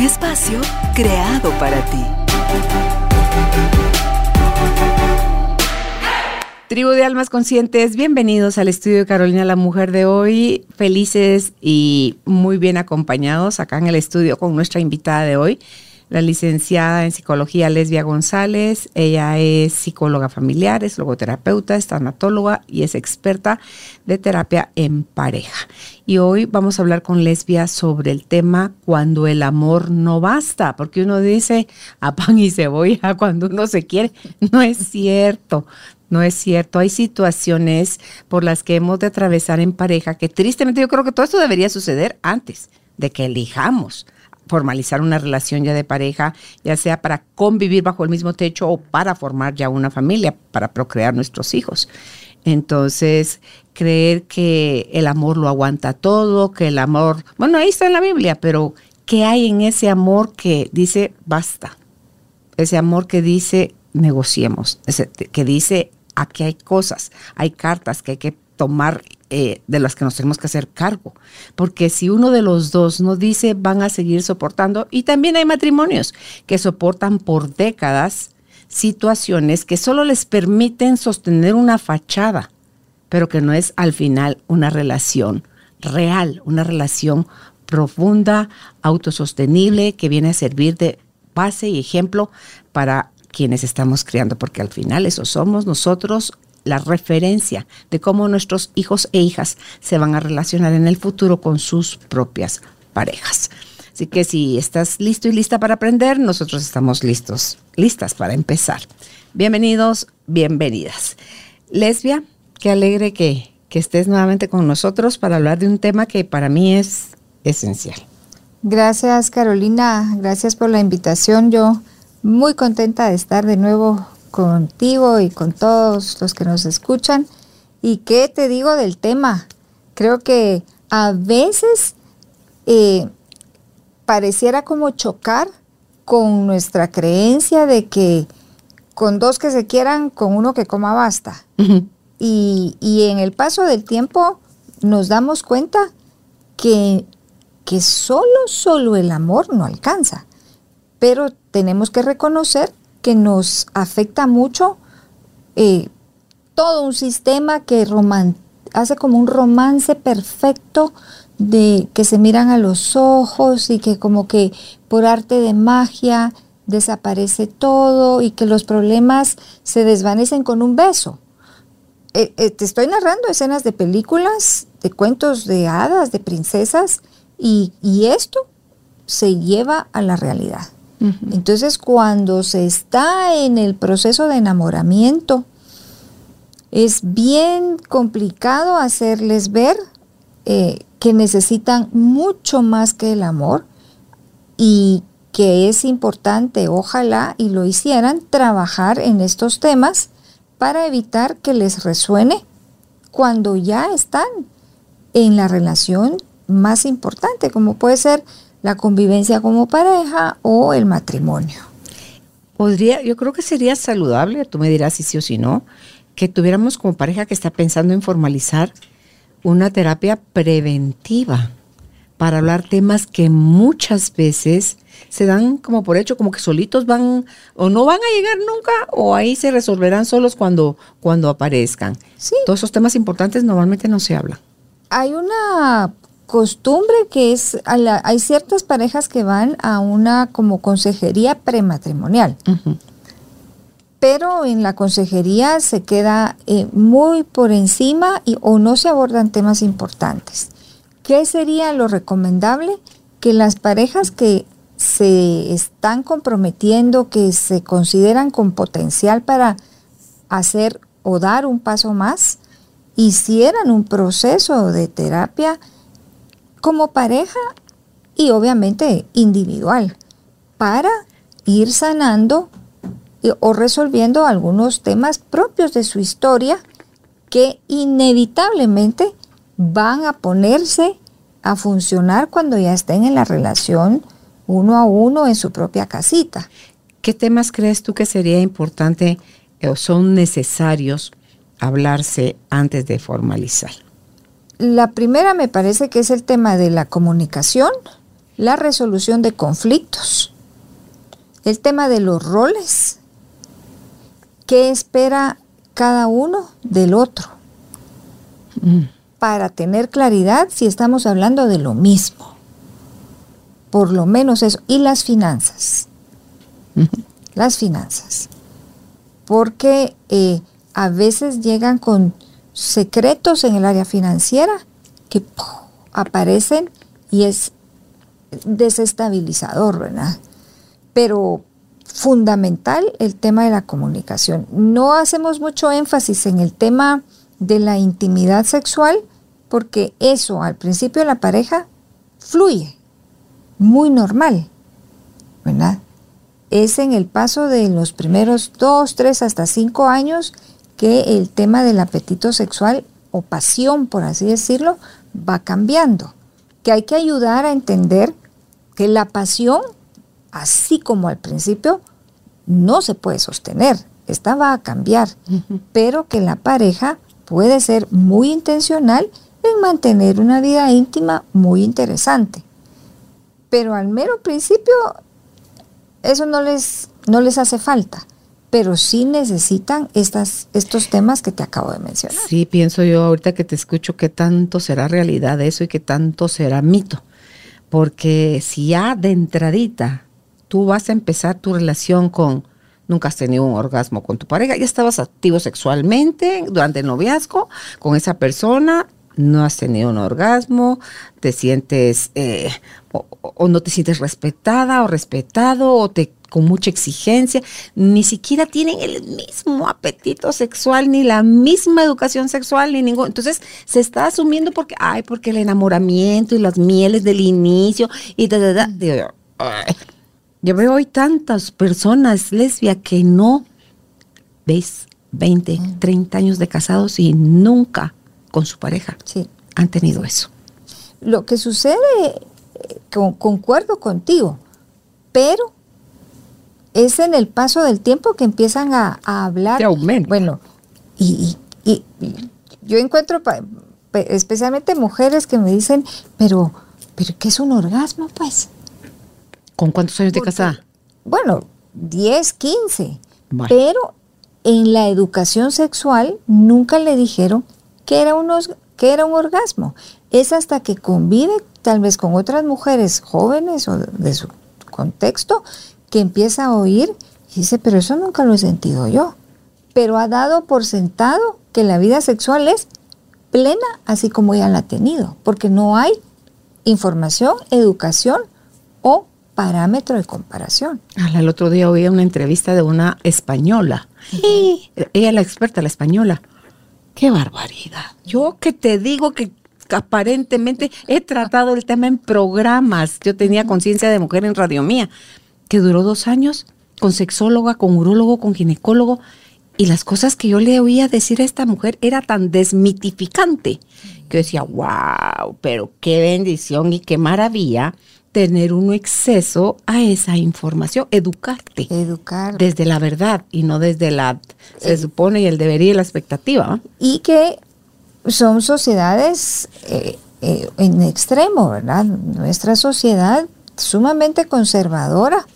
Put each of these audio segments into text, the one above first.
Espacio creado para ti. Tribu de Almas Conscientes, bienvenidos al estudio de Carolina, la mujer de hoy. Felices y muy bien acompañados acá en el estudio con nuestra invitada de hoy, la licenciada en psicología Lesbia González. Ella es psicóloga familiar, es logoterapeuta, es tanatóloga y es experta de terapia en pareja. Y hoy vamos a hablar con Lesbia sobre el tema cuando el amor no basta, porque uno dice a pan y cebolla cuando uno se quiere. No es cierto. No es cierto. Hay situaciones por las que hemos de atravesar en pareja que tristemente yo creo que todo esto debería suceder antes de que elijamos formalizar una relación ya de pareja, ya sea para convivir bajo el mismo techo o para formar ya una familia, para procrear nuestros hijos. Entonces, creer que el amor lo aguanta todo, que el amor, bueno, ahí está en la Biblia, pero ¿qué hay en ese amor que dice basta? Ese amor que dice negociemos, que dice aquí hay cosas, hay cartas que hay que tomar eh, de las que nos tenemos que hacer cargo. Porque si uno de los dos no dice, van a seguir soportando, y también hay matrimonios que soportan por décadas situaciones que solo les permiten sostener una fachada, pero que no es al final una relación real, una relación profunda, autosostenible, que viene a servir de base y ejemplo para quienes estamos criando, porque al final eso somos nosotros la referencia de cómo nuestros hijos e hijas se van a relacionar en el futuro con sus propias parejas. Así que si estás listo y lista para aprender, nosotros estamos listos, listas para empezar. Bienvenidos, bienvenidas. Lesbia, qué alegre que, que estés nuevamente con nosotros para hablar de un tema que para mí es esencial. Gracias Carolina, gracias por la invitación. Yo muy contenta de estar de nuevo contigo y con todos los que nos escuchan. ¿Y qué te digo del tema? Creo que a veces eh, pareciera como chocar con nuestra creencia de que con dos que se quieran, con uno que coma basta. y, y, en el paso del tiempo nos damos cuenta que, que solo, solo el amor no alcanza. Pero tenemos que reconocer que nos afecta mucho eh, todo un sistema que hace como un romance perfecto de que se miran a los ojos y que como que por arte de magia desaparece todo y que los problemas se desvanecen con un beso. Eh, eh, te estoy narrando escenas de películas, de cuentos de hadas, de princesas, y esto se lleva a la realidad. Entonces, cuando se está en el proceso de enamoramiento, es bien complicado hacerles ver eh, que necesitan mucho más que el amor y que es importante, ojalá y lo hicieran, trabajar en estos temas para evitar que les resuene cuando ya están en la relación más importante, como puede ser la convivencia como pareja o el matrimonio. Podría, yo creo que sería saludable, tú me dirás si sí o si no, que tuviéramos como pareja que está pensando en formalizar una terapia preventiva para hablar temas que muchas veces se dan como por hecho, como que solitos van o no van a llegar nunca o ahí se resolverán solos cuando, cuando aparezcan. Sí. Todos esos temas importantes normalmente no se hablan. Hay una costumbre que es, hay ciertas parejas que van a una como consejería prematrimonial. Pero en la consejería se queda eh, muy por encima y, o no se abordan temas importantes. ¿Qué sería lo recomendable? Que las parejas que se están comprometiendo, que se consideran con potencial para hacer o dar un paso más, hicieran un proceso de terapia como pareja y obviamente individual. para ir sanando o resolviendo algunos temas propios de su historia que inevitablemente van a ponerse a funcionar cuando ya estén en la relación uno a uno en su propia casita. ¿Qué temas crees tú que sería importante o son necesarios hablarse antes de formalizar? La primera me parece que es el tema de la comunicación, la resolución de conflictos, el tema de los roles, qué espera cada uno del otro, mm. para tener claridad si estamos hablando de lo mismo. Por lo menos eso. Y las finanzas. Las finanzas. Porque eh, a veces llegan con secretos en el área financiera que aparecen y es desestabilizador, ¿verdad? Pero fundamental el tema de la comunicación. No hacemos mucho énfasis en el tema de la intimidad sexual porque eso al principio de la pareja fluye, muy normal, ¿verdad? Es en el paso de los primeros dos, tres, hasta cinco años que el tema del apetito sexual o pasión, por así decirlo, va cambiando. Que hay que ayudar a entender que la pasión, así como al principio, no se puede sostener. Esta va a cambiar, pero que la pareja puede ser muy intencional en mantener una vida íntima muy interesante. Pero al mero principio, eso no les, no les hace falta pero sí necesitan estas, estos temas que te acabo de mencionar. Sí, pienso yo ahorita que te escucho qué tanto será realidad eso y qué tanto será mito. Porque si ya de entradita tú vas a empezar tu relación con, nunca has tenido un orgasmo con tu pareja, ya estabas activo sexualmente durante el noviazgo con esa persona, no has tenido un orgasmo, te sientes eh, o, no te sientes respetada o respetado o te con mucha exigencia, ni siquiera tienen el mismo apetito sexual, ni la misma educación sexual, ni ningún. Entonces se está asumiendo porque, ay, porque el enamoramiento y las mieles del inicio y da, da, da. yo veo hoy tantas personas lesbias que no, ¿veis? 20, 30 años de casados y nunca con su pareja sí. han tenido eso. Lo que sucede, eh, concuerdo contigo, pero es en el paso del tiempo que empiezan a, hablar. Bueno, y, yo encuentro especialmente mujeres que me dicen, pero, pero ¿qué es un orgasmo, pues? ¿Con cuántos años de casada? Bueno, 10, 15. Pero en la educación sexual nunca le dijeron que era, unos, que era un orgasmo. Es hasta que convive tal vez con otras mujeres jóvenes o de su contexto que empieza a oír y dice, pero eso nunca lo he sentido yo. Pero ha dado por sentado que la vida sexual es plena así como ella la ha tenido, porque no hay información, educación o parámetro de comparación. El otro día oí una entrevista de una española. y ella la experta, la española. ¡Qué barbaridad! Yo que te digo que aparentemente he tratado el tema en programas. Yo tenía conciencia de mujer en Radio Mía, que duró dos años con sexóloga, con urólogo, con ginecólogo, y las cosas que yo le oía decir a esta mujer era tan desmitificante que yo decía, wow, pero qué bendición y qué maravilla tener un exceso a esa información, educarte. Educar. Desde la verdad y no desde la, se eh, supone, y el debería y la expectativa. Y que son sociedades eh, eh, en extremo, ¿verdad? Nuestra sociedad sumamente conservadora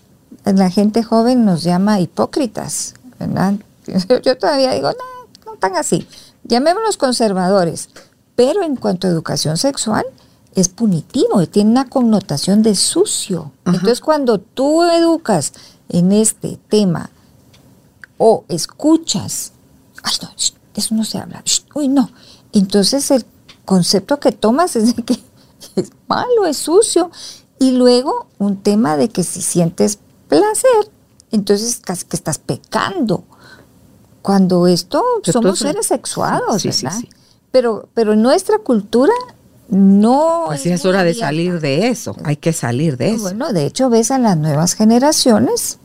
la gente joven nos llama hipócritas, ¿verdad? Yo todavía digo, no, no tan así. Llamémonos conservadores. Pero en cuanto a educación sexual, es punitivo, tiene una connotación de sucio. Entonces, cuando tú educas en este tema o escuchas, ay, no, eso no se habla, uy, no. Entonces, el concepto que tomas es de que es malo, es sucio. Y luego, un tema de que si sientes placer, entonces casi que estás pecando. Cuando esto somos seres sexuados, ¿verdad? Pero, pero en nuestra cultura no... Pues ya es hora de salir de eso, hay que salir de eso. Bueno, de hecho ves a las nuevas generaciones,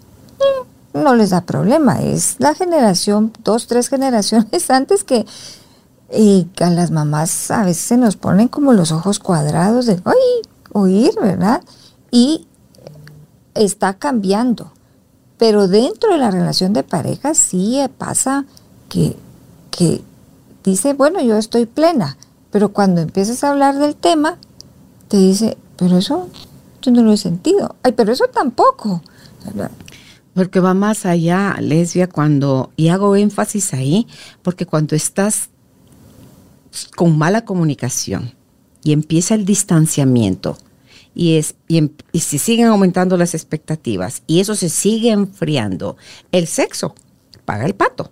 mm, no les da problema, es la generación, dos, tres generaciones antes que y a las mamás a veces se nos ponen como los ojos cuadrados de, ay, oír, ¿verdad? Y está cambiando. Pero dentro de la relación de pareja sí pasa que, que dice, bueno, yo estoy plena, pero cuando empiezas a hablar del tema, te dice, pero eso yo no lo he sentido. Ay, pero eso tampoco. Porque va más allá, lesbia, cuando, y hago énfasis ahí, porque cuando estás con mala comunicación y empieza el distanciamiento y, es, y, si siguen aumentando las expectativas y eso se sigue enfriando, el sexo paga el pato.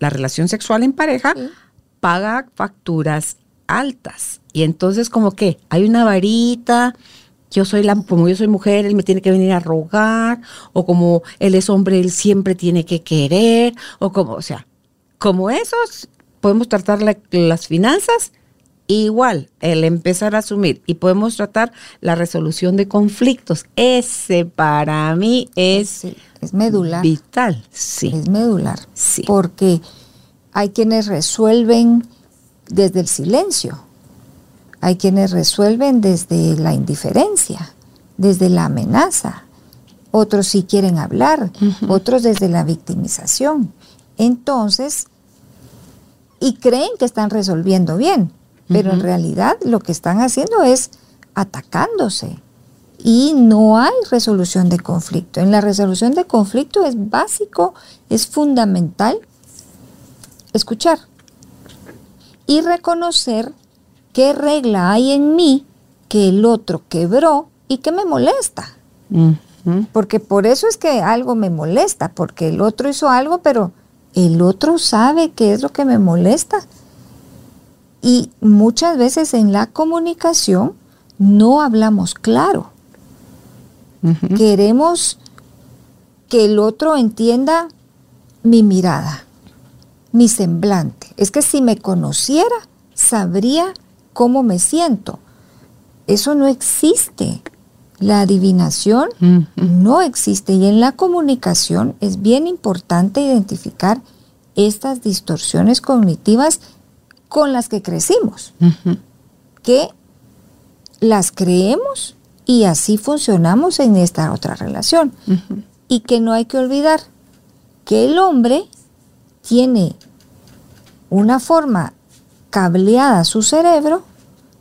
La relación sexual en pareja paga facturas altas. Y entonces como que hay una varita, yo soy la, como yo soy mujer, él me tiene que venir a rogar, o como él es hombre, él siempre tiene que querer, o como, o sea, como esos podemos tratar las finanzas igual, el empezar a asumir y podemos tratar la resolución de conflictos. Ese para mí es, es medular. Vital, sí. Es medular. Sí. Porque hay quienes resuelven desde el silencio. Hay quienes resuelven desde la indiferencia, desde la amenaza. Otros sí quieren hablar, otros desde la victimización. Entonces, y creen que están resolviendo bien, pero en realidad lo que están haciendo es atacándose y no hay resolución de conflicto. En la resolución de conflicto es básico, es fundamental escuchar y reconocer qué regla hay en mí que el otro quebró y que me molesta. Porque por eso es que algo me molesta, porque el otro hizo algo, pero el otro sabe qué es lo que me molesta. Y muchas veces en la comunicación no hablamos claro. Queremos que el otro entienda mi mirada, mi semblante. Es que si me conociera, sabría cómo me siento. Eso no existe. La adivinación no existe y en la comunicación es bien importante identificar estas distorsiones cognitivas con las que crecimos, que las creemos y así funcionamos en esta otra relación. Y que no hay que olvidar que el hombre tiene una forma cableada a su cerebro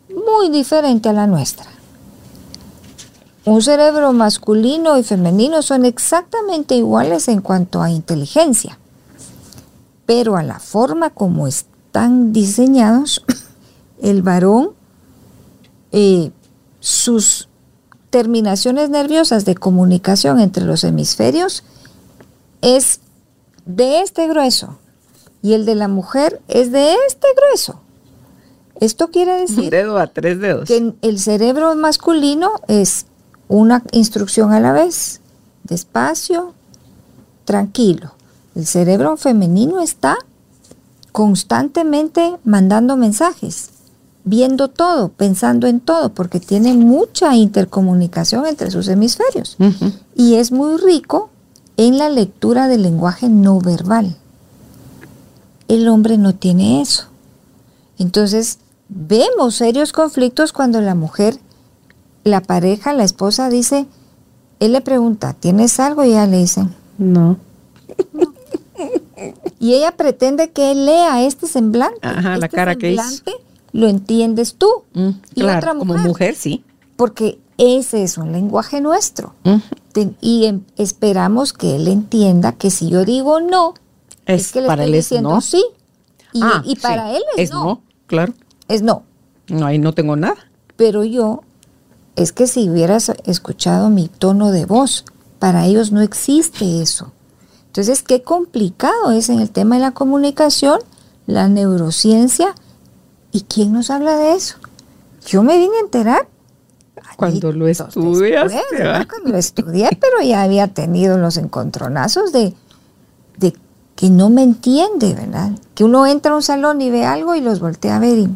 muy diferente a la nuestra. Un cerebro masculino y femenino son exactamente iguales en cuanto a inteligencia, pero a la forma como están diseñados, el varón, eh, sus terminaciones nerviosas de comunicación entre los hemisferios es de este grueso y el de la mujer es de este grueso. Esto quiere decir dedo a tres dedos. que el cerebro masculino es una instrucción a la vez, despacio, tranquilo. El cerebro femenino está constantemente mandando mensajes, viendo todo, pensando en todo, porque tiene mucha intercomunicación entre sus hemisferios. Y es muy rico en la lectura del lenguaje no verbal. El hombre no tiene eso. Entonces, vemos serios conflictos cuando la mujer la pareja, la esposa dice, él le pregunta, ¿tienes algo? Y ella le dice, no. Y ella pretende que él lea este semblante. Ajá, la este cara que hizo. Lo entiendes tú. Mm, y otra mujer, como mujer, sí. Porque ese es un lenguaje nuestro. y em, esperamos que él entienda que si yo digo no, es, que le estoy diciendo sí. Y, ah, para él es, es no. Claro. Es no. No, ahí no tengo nada. Pero yo es que si hubieras escuchado mi tono de voz, para ellos no existe eso. Entonces, qué complicado es en el tema de la comunicación, la neurociencia, ¿y quién nos habla de eso? Yo me vine a enterar. Cuando lo estudias. Cuando lo estudié, pero ya había tenido los encontronazos de, de que no me entiende, ¿verdad? Que uno entra a un salón y ve algo y los voltea a ver y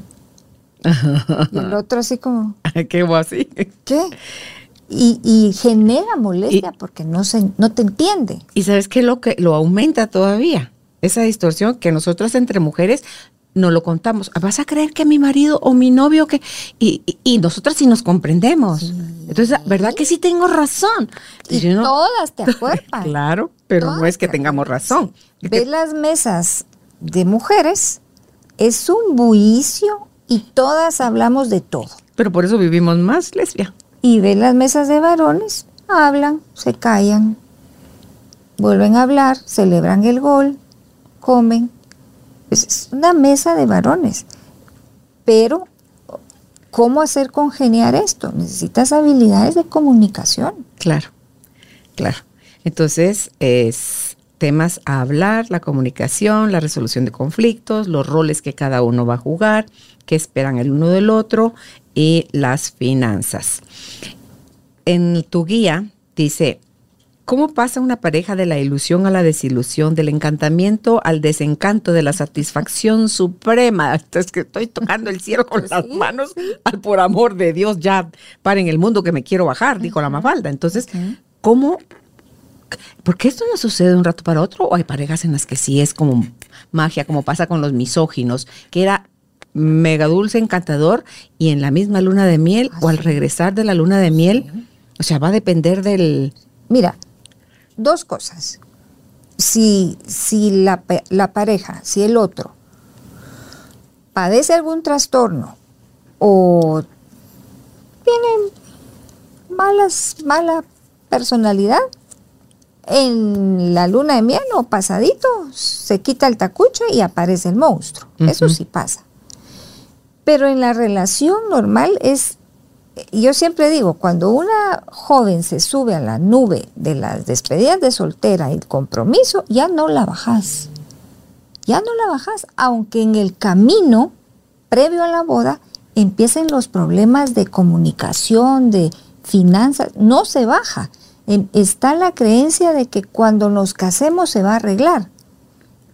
Y el otro así como, ¿Qué? ¿qué? Y, y genera molestia porque no, se, no te entiende. Y sabes que lo que lo aumenta todavía, esa distorsión que nosotras entre mujeres no lo contamos. ¿Vas a creer que mi marido o mi novio que y, y, y nosotras sí nos comprendemos? Entonces, ¿verdad que sí tengo razón? Y no- todas te acuerdan. claro, pero no es que te tengamos razón. sí. Ves las mesas de mujeres, es un bullicio y todas hablamos de todo. Pero por eso vivimos más lesbia. Y ves las mesas de varones, hablan, se callan, vuelven a hablar, celebran el gol, comen. Es una mesa de varones. Pero, ¿cómo hacer congeniar esto? Necesitas habilidades de comunicación. Claro, claro. Entonces, es temas a hablar, la comunicación, la resolución de conflictos, los roles que cada uno va a jugar, qué esperan el uno del otro y las finanzas. En tu guía dice, ¿cómo pasa una pareja de la ilusión a la desilusión, del encantamiento al desencanto, de la satisfacción suprema? Es que estoy tocando el cielo con las manos, al por amor de Dios, ya paren el mundo que me quiero bajar, dijo la Mafalda. Entonces, ¿cómo porque esto no sucede de un rato para otro o hay parejas en las que sí es como magia, como pasa con los misóginos, que era mega dulce, encantador y en la misma luna de miel o al regresar de la luna de miel, o sea, va a depender del... Mira, dos cosas. Si, si la, la pareja, si el otro padece algún trastorno o tiene malas, mala personalidad, en la luna de miel o pasadito se quita el tacuche y aparece el monstruo. Eso sí pasa. Pero en la relación normal es yo siempre digo, cuando una joven se sube a la nube de las despedidas de soltera y el compromiso, ya no la bajas. Ya no la bajas, aunque en el camino previo a la boda empiecen los problemas de comunicación, de finanzas, no se baja. Está la creencia de que cuando nos casemos se va a arreglar.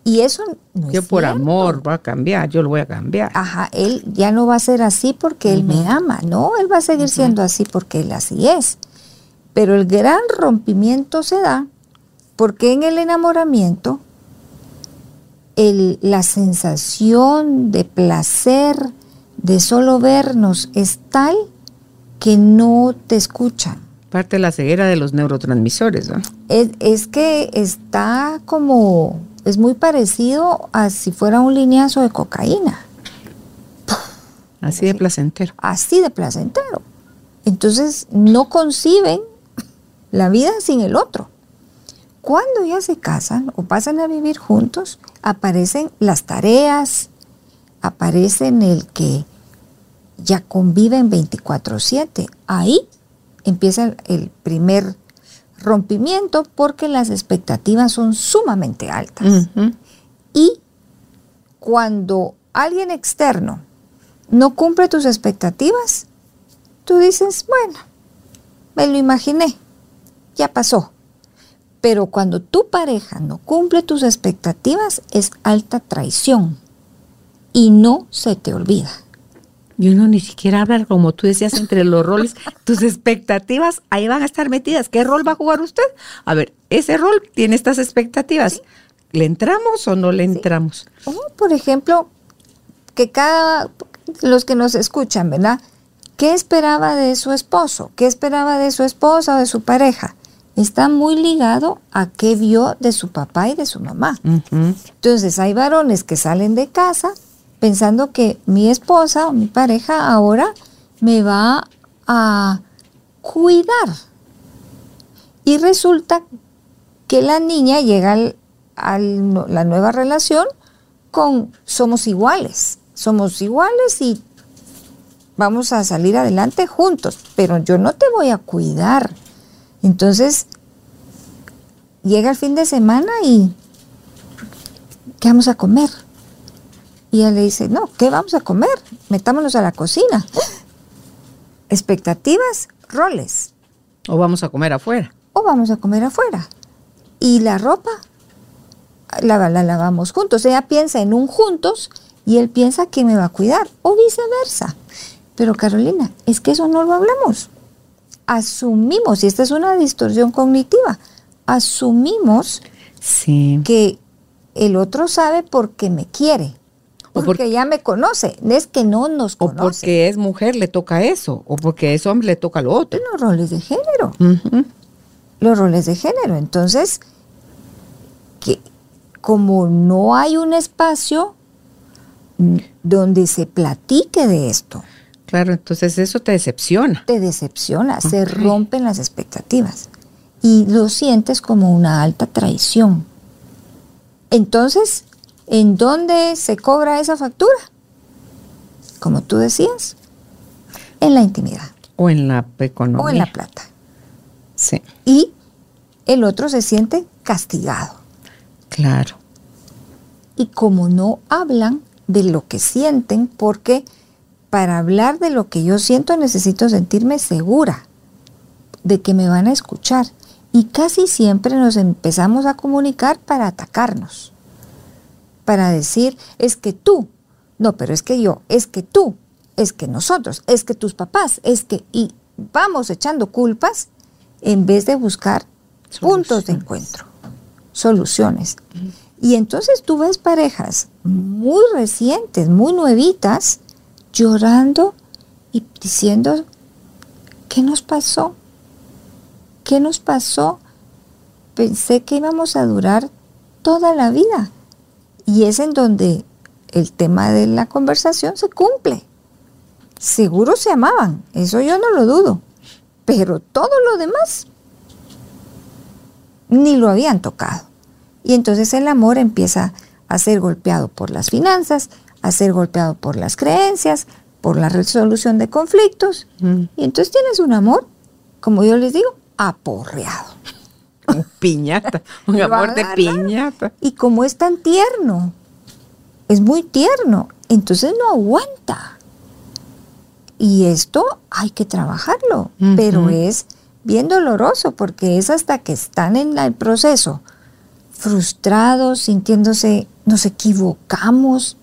Y eso no Yo es por cierto. amor va a cambiar, yo lo voy a cambiar. Ajá, él ya no va a ser así porque él me ama, no, él va a seguir siendo así porque él así es. Pero el gran rompimiento se da porque en el enamoramiento el- la sensación de placer de solo vernos es tal que no te escuchan. Parte de la ceguera de los neurotransmisores, ¿no? Es, es que está como, es muy parecido a si fuera un lineazo de cocaína. Así de placentero. así de placentero. Entonces no conciben la vida sin el otro. Cuando ya se casan o pasan a vivir juntos, aparecen las tareas, aparecen el que ya conviven 24/7. Ahí empieza el- el primer rompimiento porque las expectativas son sumamente altas. Y cuando alguien externo no cumple tus expectativas, tú dices, bueno, me lo imaginé, ya pasó. Pero cuando tu pareja no cumple tus expectativas, es alta traición y no se te olvida. Y uno ni siquiera habla, como tú decías, entre los roles. Tus expectativas ahí van a estar metidas. ¿Qué rol va a jugar usted? A ver, ese rol tiene estas expectativas. ¿Le entramos o no le entramos? O, por ejemplo, que cada, los que nos escuchan, ¿verdad? ¿Qué esperaba de su esposo? ¿Qué esperaba de su esposa o de su pareja? Está muy ligado a qué vio de su papá y de su mamá. Entonces hay varones que salen de casa pensando que mi esposa o mi pareja ahora me va a cuidar. Y resulta que la niña llega a la nueva relación con somos iguales, somos iguales y vamos a salir adelante juntos, pero yo no te voy a cuidar. Entonces, llega el fin de semana y ¿qué vamos a comer? Y ella le dice, no, ¿qué vamos a comer? Metámonos a la cocina. Expectativas, roles. O vamos a comer afuera. O vamos a comer afuera. Y la ropa la, la lavamos juntos. Ella piensa en un juntos y él piensa que me va a cuidar o viceversa. Pero Carolina, es que eso no lo hablamos. Asumimos, y esta es una distorsión cognitiva, asumimos Sí. que el otro sabe porque me quiere, O porque por- ya me conoce, no es que no nos O conoce. porque es mujer le toca eso, o porque es hombre le toca lo otro. Los roles de género, los roles de género. Entonces, que como no hay un espacio mm, donde se platique de esto, Claro, entonces eso te decepciona. te decepciona, se rompen las expectativas y lo sientes como una alta traición. Entonces, ¿en dónde se cobra esa factura? Como tú decías, en la intimidad O en la economía. o en la plata. Sí, Y el otro se siente castigado. claro. Y como no hablan de lo que sienten, porque para hablar de lo que yo siento necesito sentirme segura de que me van a escuchar. Y casi siempre nos empezamos a comunicar para atacarnos, para decir, es que tú, no, pero es que yo, es que tú, es que nosotros, es que tus papás, es que, y vamos echando culpas en vez de buscar puntos de encuentro, soluciones. Y entonces tú ves parejas muy recientes, muy nuevitas, llorando y diciendo, ¿qué nos pasó? ¿Qué nos pasó? Pensé que íbamos a durar toda la vida. Y es en donde el tema de la conversación se cumple. Seguro se amaban, eso yo no lo dudo. Pero todo lo demás ni lo habían tocado. Y entonces el amor empieza a ser golpeado por las finanzas, a ser golpeado por las creencias, por la resolución de conflictos. Mm. Y entonces tienes un amor, como yo les digo, aporreado. Un piñata, un amor de piñata. Y como es tan tierno, es muy tierno, entonces no aguanta. Y esto hay que trabajarlo, pero es bien doloroso porque es hasta que están en la- el proceso frustrados, sintiéndose, nos equivocamos,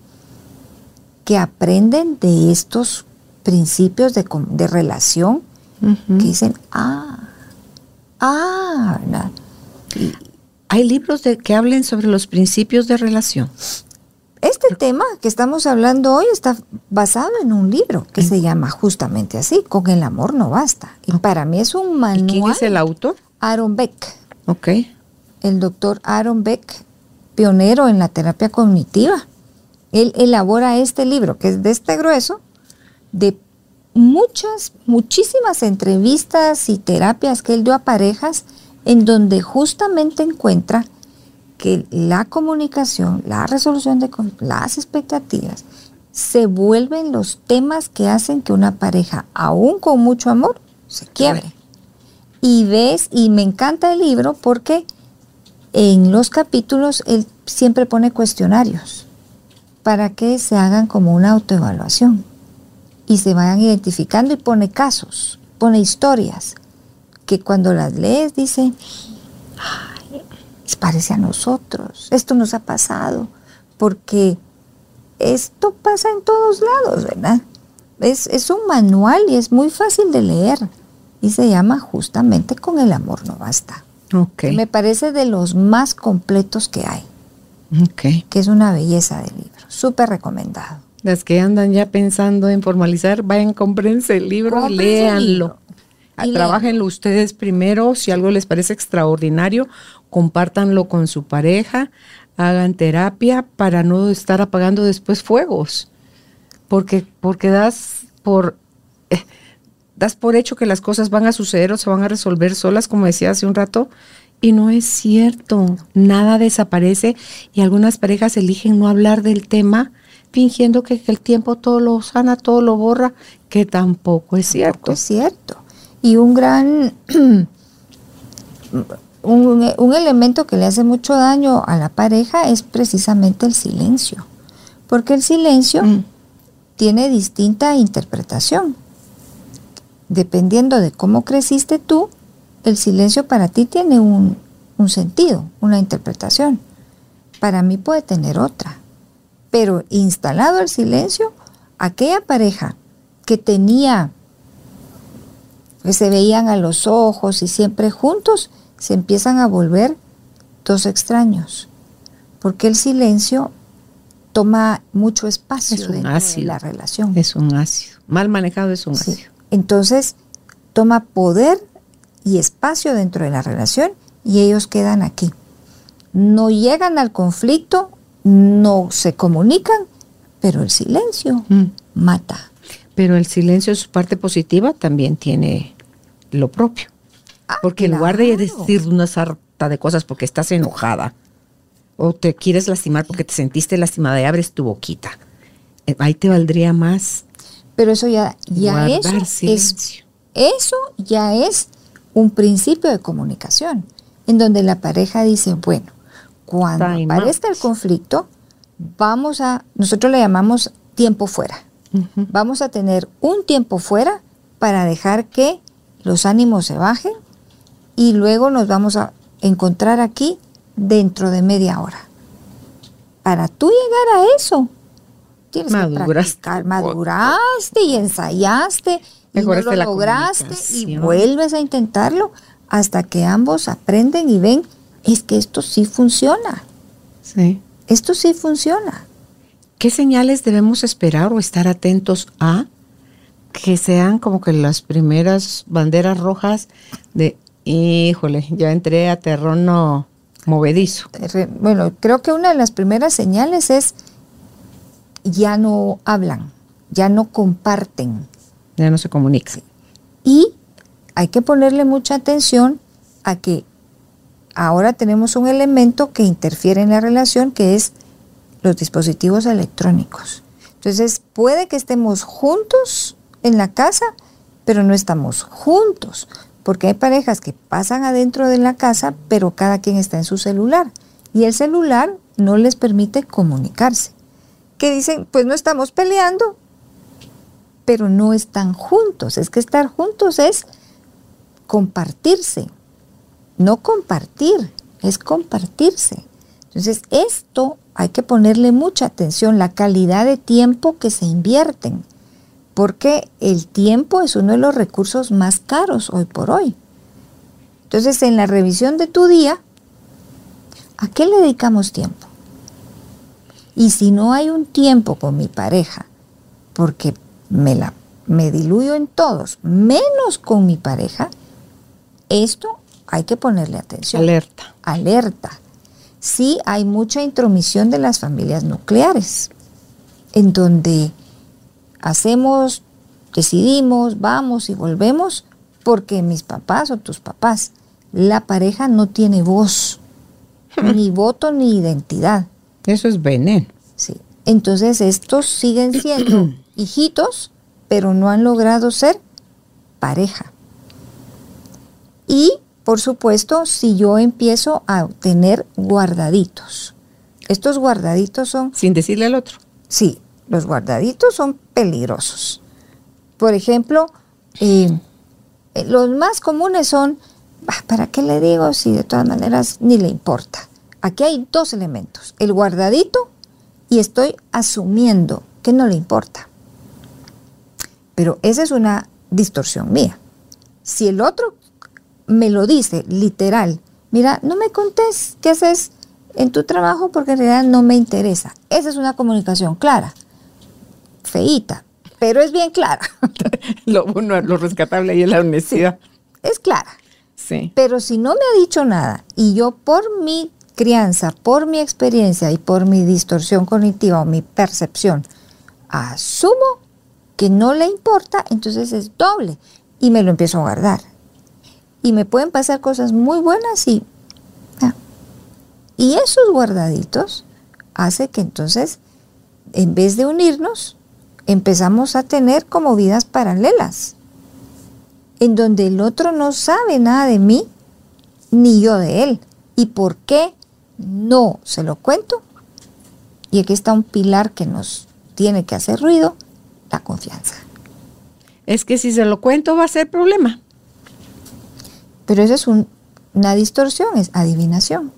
que aprenden de estos principios de, de relación, que dicen, ah, ah, ¿verdad? Hay libros de, que hablen sobre los principios de relación. Este tema que estamos hablando hoy está basado en un libro que se llama justamente así, Con el amor no basta. Y para mí es un ¿Y manual. quién es el autor? Aaron Beck, Ok. el doctor Aaron Beck, pionero en la terapia cognitiva. Él elabora este libro, que es de este grueso, de muchas, muchísimas entrevistas y terapias que él dio a parejas, en donde justamente encuentra que la comunicación, la resolución de las expectativas, se vuelven los temas que hacen que una pareja, aún con mucho amor, se quiebre. Y ves, y me encanta el libro porque en los capítulos él siempre pone cuestionarios para que se hagan como una autoevaluación y se vayan identificando y pone casos, pone historias que cuando las lees dicen, "Ay, parece a nosotros, esto nos ha pasado, porque esto pasa en todos lados, ¿verdad? Es, es un manual y es muy fácil de leer y se llama justamente Con el amor no basta. Ok. Me parece de los más completos que hay, que es una belleza de libro, súper recomendado. Las que andan ya pensando en formalizar, vayan, cómprense el libro, Cómprense el léanlo. libro. Ah, Trabajenlo ustedes primero, si algo les parece extraordinario, compártanlo con su pareja, hagan terapia para no estar apagando después fuegos. Porque, porque das por eh, das por hecho que las cosas van a suceder o se van a resolver solas, como decía hace un rato, y no es cierto. Nada desaparece y algunas parejas eligen no hablar del tema fingiendo que, que el tiempo todo lo sana, todo lo borra, que tampoco es cierto. Es cierto. Y un gran, un, un elemento que le hace mucho daño a la pareja es precisamente el silencio. Porque el silencio Mm. tiene distinta interpretación. Dependiendo de cómo creciste tú, el silencio para ti tiene un, un sentido, una interpretación. Para mí puede tener otra. Pero instalado el silencio, aquella pareja que tenía, que se veían a los ojos y siempre juntos, se empiezan a volver dos extraños. Porque el silencio toma mucho espacio Es un dentro de la relación. Es un ácido. Mal manejado es un Sí. ácido. Entonces, toma poder y espacio dentro de la relación y ellos quedan aquí. No llegan al conflicto, no se comunican, pero el silencio Mm. mata. Pero el silencio, su parte positiva, también tiene lo propio. Ah, Porque en lugar de decir una sarta de cosas porque estás enojada o te quieres lastimar porque te sentiste lastimada y abres tu boquita, eh, ahí te valdría más Pero eso ya, ya eso es, eso ya es un principio de comunicación, en donde la pareja dice, bueno, cuando Time aparezca el conflicto, vamos a, nosotros le llamamos tiempo fuera. Vamos a tener un tiempo fuera para dejar que los ánimos se bajen y luego nos vamos a encontrar aquí dentro de media hora. Para tú llegar a eso, tienes Maduraste. que practicar, maduraste y ensayaste y no lo lograste y vuelves a intentarlo hasta que ambos aprenden y ven, es que esto sí funciona, Sí. esto sí funciona. ¿Qué señales debemos esperar o estar atentos a que sean como que las primeras banderas rojas de, híjole, ya entré a terreno movedizo? Bueno, creo que una de las primeras señales es ya no hablan, ya no comparten. Ya no se comunica. Y hay que ponerle mucha atención a que ahora tenemos un elemento que interfiere en la relación, que es los dispositivos electrónicos. Entonces, puede que estemos juntos en la casa, pero no estamos juntos, porque hay parejas que pasan adentro de la casa, pero cada quien está en su celular. Y el celular no les permite comunicarse. Que dicen, pues no estamos peleando, pero no están juntos. Es que estar juntos es compartirse, no compartir, es compartirse. Entonces, esto hay que ponerle mucha atención, la calidad de tiempo que se invierten, porque el tiempo es uno de los recursos más caros hoy por hoy. Entonces, en la revisión de tu día, ¿a qué le dedicamos tiempo? Y si no hay un tiempo con mi pareja, porque me la me diluyo en todos, menos con mi pareja, esto hay que ponerle atención. Alerta. Alerta. Sí hay mucha intromisión de las familias nucleares, en donde hacemos, decidimos, vamos y volvemos, porque mis papás o tus papás, la pareja no tiene voz, ni voto ni identidad. Eso es veneno. Sí. Entonces estos siguen siendo hijitos, pero no han logrado ser pareja. Y, por supuesto, si yo empiezo a tener guardaditos. Estos guardaditos son, Sin decirle al otro. sí, los guardaditos son peligrosos. Por ejemplo, eh, eh, los más comunes son, "Ah, ¿para qué le digo si de todas maneras ni le importa? Aquí hay dos elementos, el guardadito y estoy asumiendo que no le importa. Pero esa es una distorsión mía. Si el otro me lo dice literal, mira, no me contés qué haces en tu trabajo porque en realidad no me interesa. Esa es una comunicación clara, feíta, pero es bien clara. Lo, bueno, lo rescatable ahí es la honestidad. es clara. Sí. Pero si no me ha dicho nada y yo por mi crianza, por mi experiencia y por mi distorsión cognitiva o mi percepción, asumo que no le importa, entonces es doble y me lo empiezo a guardar. Y me pueden pasar cosas muy buenas y... ah. Y esos guardaditos hace que entonces, en vez de unirnos, empezamos a tener como vidas paralelas en donde el otro no sabe nada de mí, ni yo de él. ¿Y por qué no se lo cuento? Y aquí está un pilar que nos tiene que hacer ruido, la confianza. Es que si se lo cuento va a ser problema. Pero eso es un- una distorsión, es adivinación.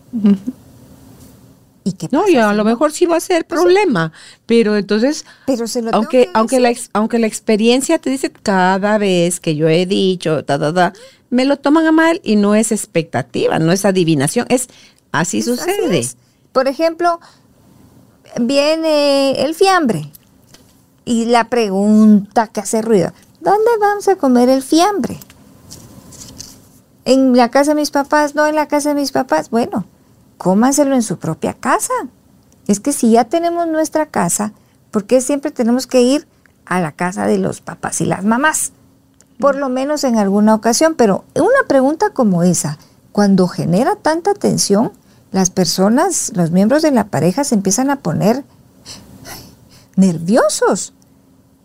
¿Y qué No, y a lo mejor sí va a ser problema, pero entonces, Pero se lo tengo aunque, que aunque, la, aunque la experiencia te dice cada vez que yo he dicho, ta, ta, ta, me lo toman a mal y no es expectativa, no es adivinación, es así sucede. es. Por ejemplo, viene el fiambre y la pregunta que hace ruido, ¿dónde vamos a comer el fiambre? ¿En la casa de mis papás? No, en la casa de mis papás. Bueno, cómanselo en su propia casa. Es que si ya tenemos nuestra casa, ¿por qué siempre tenemos que ir a la casa de los papás y las mamás? Por lo menos en alguna ocasión, pero una pregunta como esa, cuando genera tanta tensión, las personas, los miembros de la pareja se empiezan a poner nerviosos.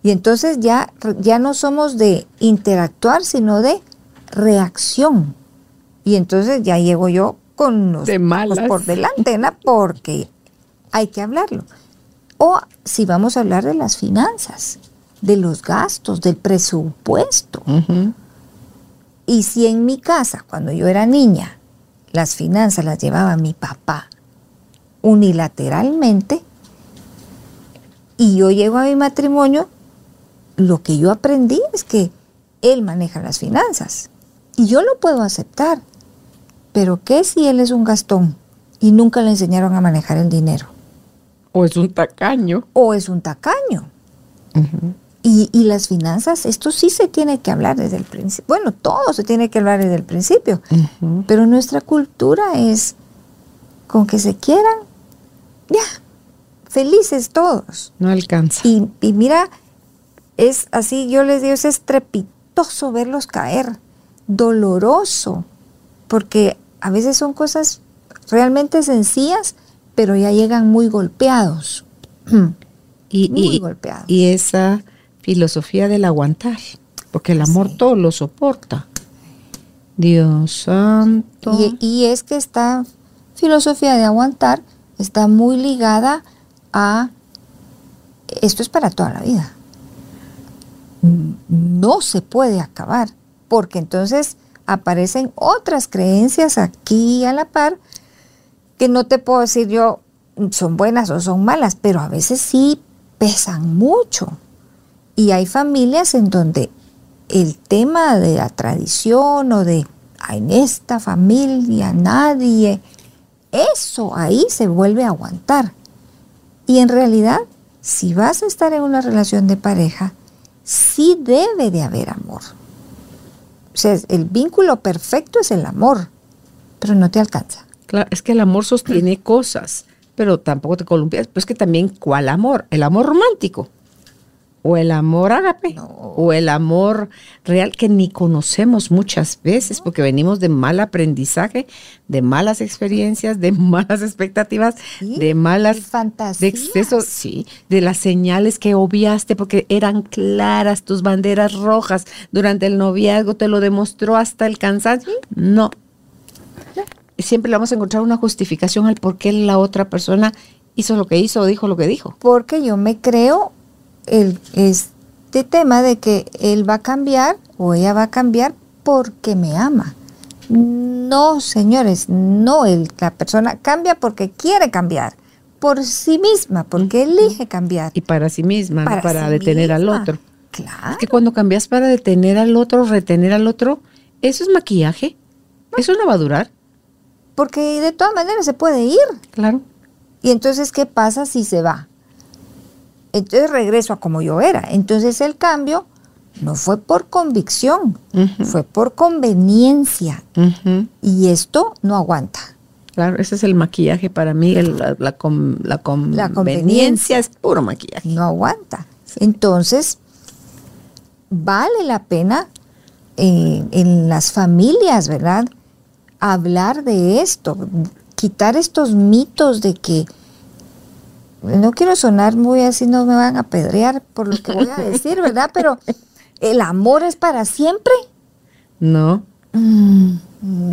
Y entonces ya, ya no somos de interactuar, sino de reacción. Y entonces ya llego yo con los De malas. por delante, ¿no? porque hay que hablarlo. O si vamos a hablar de las finanzas, de los gastos, del presupuesto. Y si en mi casa, cuando yo era niña, las finanzas las llevaba mi papá unilateralmente, y yo llego a mi matrimonio, lo que yo aprendí es que él maneja las finanzas. Y yo lo puedo aceptar. Pero ¿qué si él es un gastón y nunca le enseñaron a manejar el dinero? O es un tacaño. O es un tacaño. Y, y las finanzas, esto sí se tiene que hablar desde el principio. Bueno, todo se tiene que hablar desde el principio. Pero nuestra cultura es con que se quieran, ya, felices todos. No alcanza. Y, y mira, es así, yo les digo, es estrepitoso verlos caer, doloroso, porque a veces son cosas realmente sencillas, pero ya llegan muy golpeados. Y, muy y- golpeados. y esa filosofía del aguantar, porque el amor Sí. todo lo soporta. Dios santo. Y, y es que esta filosofía de aguantar está muy ligada a esto es para toda la vida. N- No se puede acabar, porque entonces aparecen otras creencias aquí a la par que no te puedo decir yo son buenas o son malas, pero a veces sí pesan mucho. Y hay familias en donde el tema de la tradición o de "Ah, en esta familia nadie, eso ahí se vuelve a aguantar. Y en realidad, si vas a estar en una relación de pareja, sí debe de haber amor. O sea, el vínculo perfecto es el amor, pero no te alcanza. Claro, es que el amor sostiene cosas, pero tampoco te columpias. Pero es que también, ¿cuál amor? ¿El amor romántico? ¿O el amor ágape? No. ¿O el amor real que ni conocemos muchas veces porque venimos de mal aprendizaje, de malas experiencias, de malas expectativas, Sí, de malas... fantasías. De exceso, sí, de las señales que obviaste porque eran claras tus banderas rojas durante el noviazgo, te lo demostró hasta el cansancio. No, siempre le vamos a encontrar una justificación al por qué la otra persona hizo lo que hizo o dijo lo que dijo. Porque yo me creo el, este tema de que él va a cambiar o ella va a cambiar porque me ama. No, señores, no, el- la persona cambia porque quiere cambiar, por sí misma, porque elige cambiar. Y para sí misma, no Para para sí detener al otro. Claro. Es que cuando cambias para detener al otro, retener al otro, eso es maquillaje. Eso no va a durar. Porque de todas maneras se puede ir. Claro. Y entonces, ¿qué pasa si se va? Entonces regreso a como yo era. Entonces el cambio no fue por convicción, fue por conveniencia. Y esto no aguanta. Claro, ese es el maquillaje para mí. el- la, la con- la conveniencia conveniencia. es puro maquillaje. no aguanta. Entonces, vale la pena eh, en las familias, ¿verdad? Hablar de esto, quitar estos mitos de que, no quiero sonar muy así, no me van a pedrear por lo que voy a decir, ¿verdad? Pero el amor es para siempre. No. Mm, mm,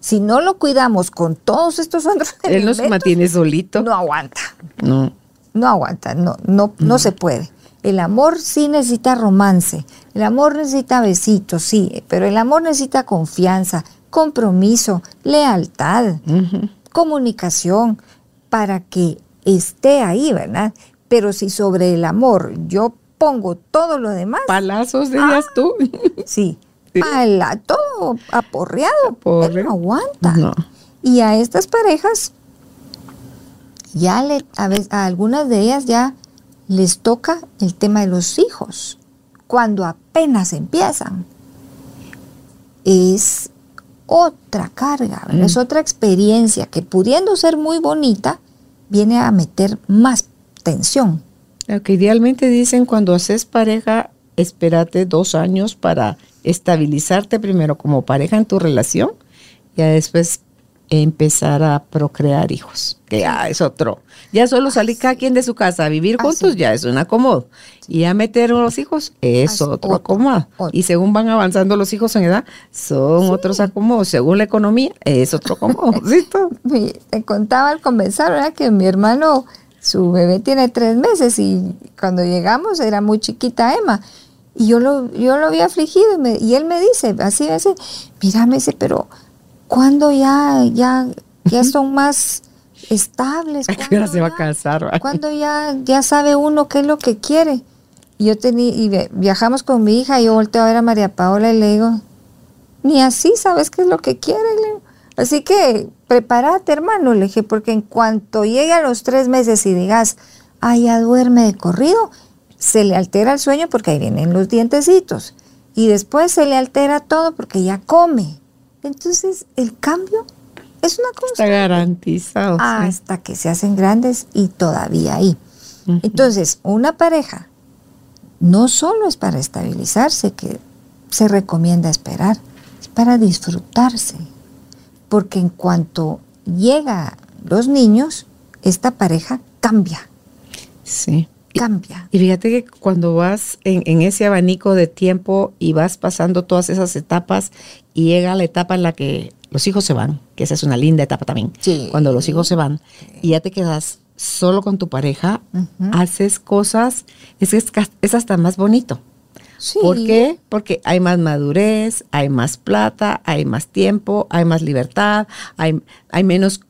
si no lo cuidamos con todos estos otros Él no se mantiene solito. no aguanta. No. no aguanta, no, no, no se puede. El amor sí necesita romance, el amor necesita besitos, sí, pero el amor necesita confianza, compromiso, lealtad, comunicación, para que esté ahí, ¿verdad? Pero si sobre el amor yo pongo todo lo demás. Palazos dirías Ah. tú. Sí. Sí. Pala, todo aporreado. Aporre. él no aguanta. No. Y a estas parejas, ya le, a, veces, a algunas de ellas ya les toca el tema de los hijos. Cuando apenas empiezan. Es otra carga, ¿verdad? Mm. es otra experiencia que pudiendo ser muy bonita, viene a meter más tensión. Lo que idealmente dicen cuando haces pareja, espérate dos años para estabilizarte primero como pareja en tu relación y después empezar a procrear hijos, que ya es otro. Ya solo salir cada quien de su casa a vivir Ah, juntos ya es un acomodo. Y ya meter a los hijos es Ah, otro, acomodo. otro. Y según van avanzando los hijos en edad, son otros acomodos. Según la economía, es otro acomodo. Te contaba al comenzar, ¿verdad? Que mi hermano, su bebé tiene tres meses y cuando llegamos era muy chiquita Emma. Y yo lo, yo lo había afligido y, me- y él me dice, así, así, mira, me dice, pero ¿cuándo ya, ya, ya son más estables? ¿A qué hora ¿Cuándo se va a casar? cuando ya, ya sabe uno qué es lo que quiere. Yo tenía, y viajamos con mi hija y yo volteo a ver a María Paola y le digo, ni así sabes qué es lo que quiere. Así que prepárate, hermano, le dije, porque en cuanto llegue a los tres meses y digas, ah, ya duerme de corrido, se le altera el sueño porque ahí vienen los dientecitos. Y después se le altera todo porque ya come. Entonces, el cambio es una cosa Está garantizado. sí. hasta que se hacen grandes y todavía ahí. Entonces, una pareja no solo es para estabilizarse, que se recomienda esperar, es para disfrutarse. Porque en cuanto llega los niños, esta pareja cambia, Sí. Cambia. Y fíjate que cuando vas en, en ese abanico de tiempo y vas pasando todas esas etapas y llega la etapa en la que los hijos se van, que esa es una linda etapa también, Sí. cuando los hijos se van y ya te quedas solo con tu pareja, haces cosas, es, es, es hasta más bonito. Sí. ¿Por qué? Porque hay más madurez, hay más plata, hay más tiempo, hay más libertad, hay, hay menos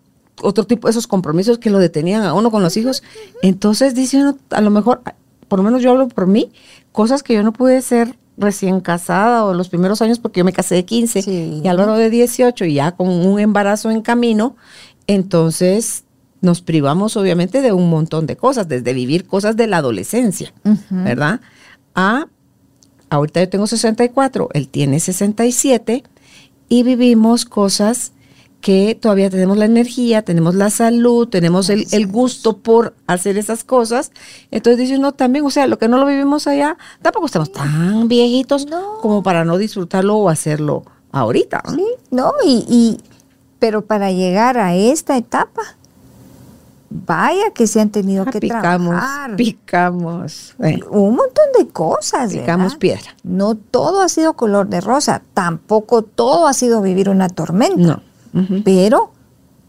otro tipo de esos compromisos que lo detenían a uno con los hijos. Entonces dice uno, a lo mejor, por lo menos yo hablo por mí, cosas que yo no pude ser recién casada o los primeros años porque yo me casé de 15 Sí. y Álvaro de 18 y ya con un embarazo en camino, entonces nos privamos obviamente de un montón de cosas, desde vivir cosas de la adolescencia. ¿verdad? A ahorita yo tengo 64, él tiene 67 y vivimos cosas que todavía tenemos la energía, tenemos la salud, tenemos el, el gusto por hacer esas cosas. Entonces dice uno también, o sea, lo que no lo vivimos allá, tampoco estamos tan viejitos No. como para no disfrutarlo o hacerlo ahorita. ¿no? Sí, no, y, y- pero para llegar a esta etapa, vaya que se han tenido Ah, que picamos, trabajar. picamos, eh, un montón de cosas. picamos ¿verdad? piedra. No todo ha sido color de rosa, tampoco todo ha sido vivir una tormenta, No. Pero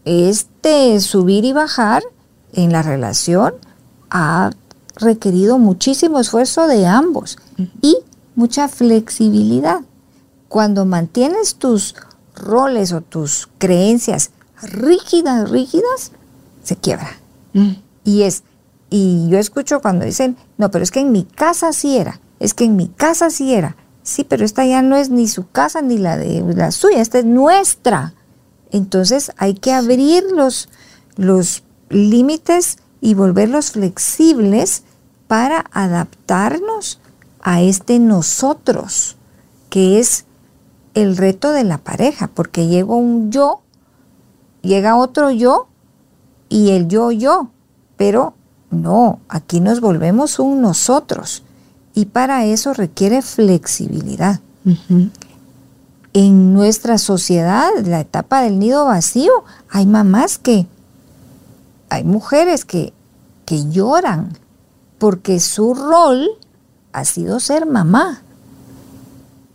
este subir y bajar en la relación ha requerido muchísimo esfuerzo de ambos y mucha flexibilidad. Cuando mantienes tus roles o tus creencias rígidas, rígidas, se quiebra. Y es, y yo escucho cuando dicen, no, pero es que en mi casa sí era, es que en mi casa sí era. Sí, pero esta ya no es ni su casa ni la de la suya, esta es nuestra. Entonces hay que abrir los, los límites y volverlos flexibles para adaptarnos a este nosotros, que es el reto de la pareja, porque llega un yo, llega otro yo y el yo yo, pero no, aquí nos volvemos un nosotros y para eso requiere flexibilidad. En nuestra sociedad, la etapa del nido vacío, hay mamás que, hay mujeres que, que lloran porque su rol ha sido ser mamá.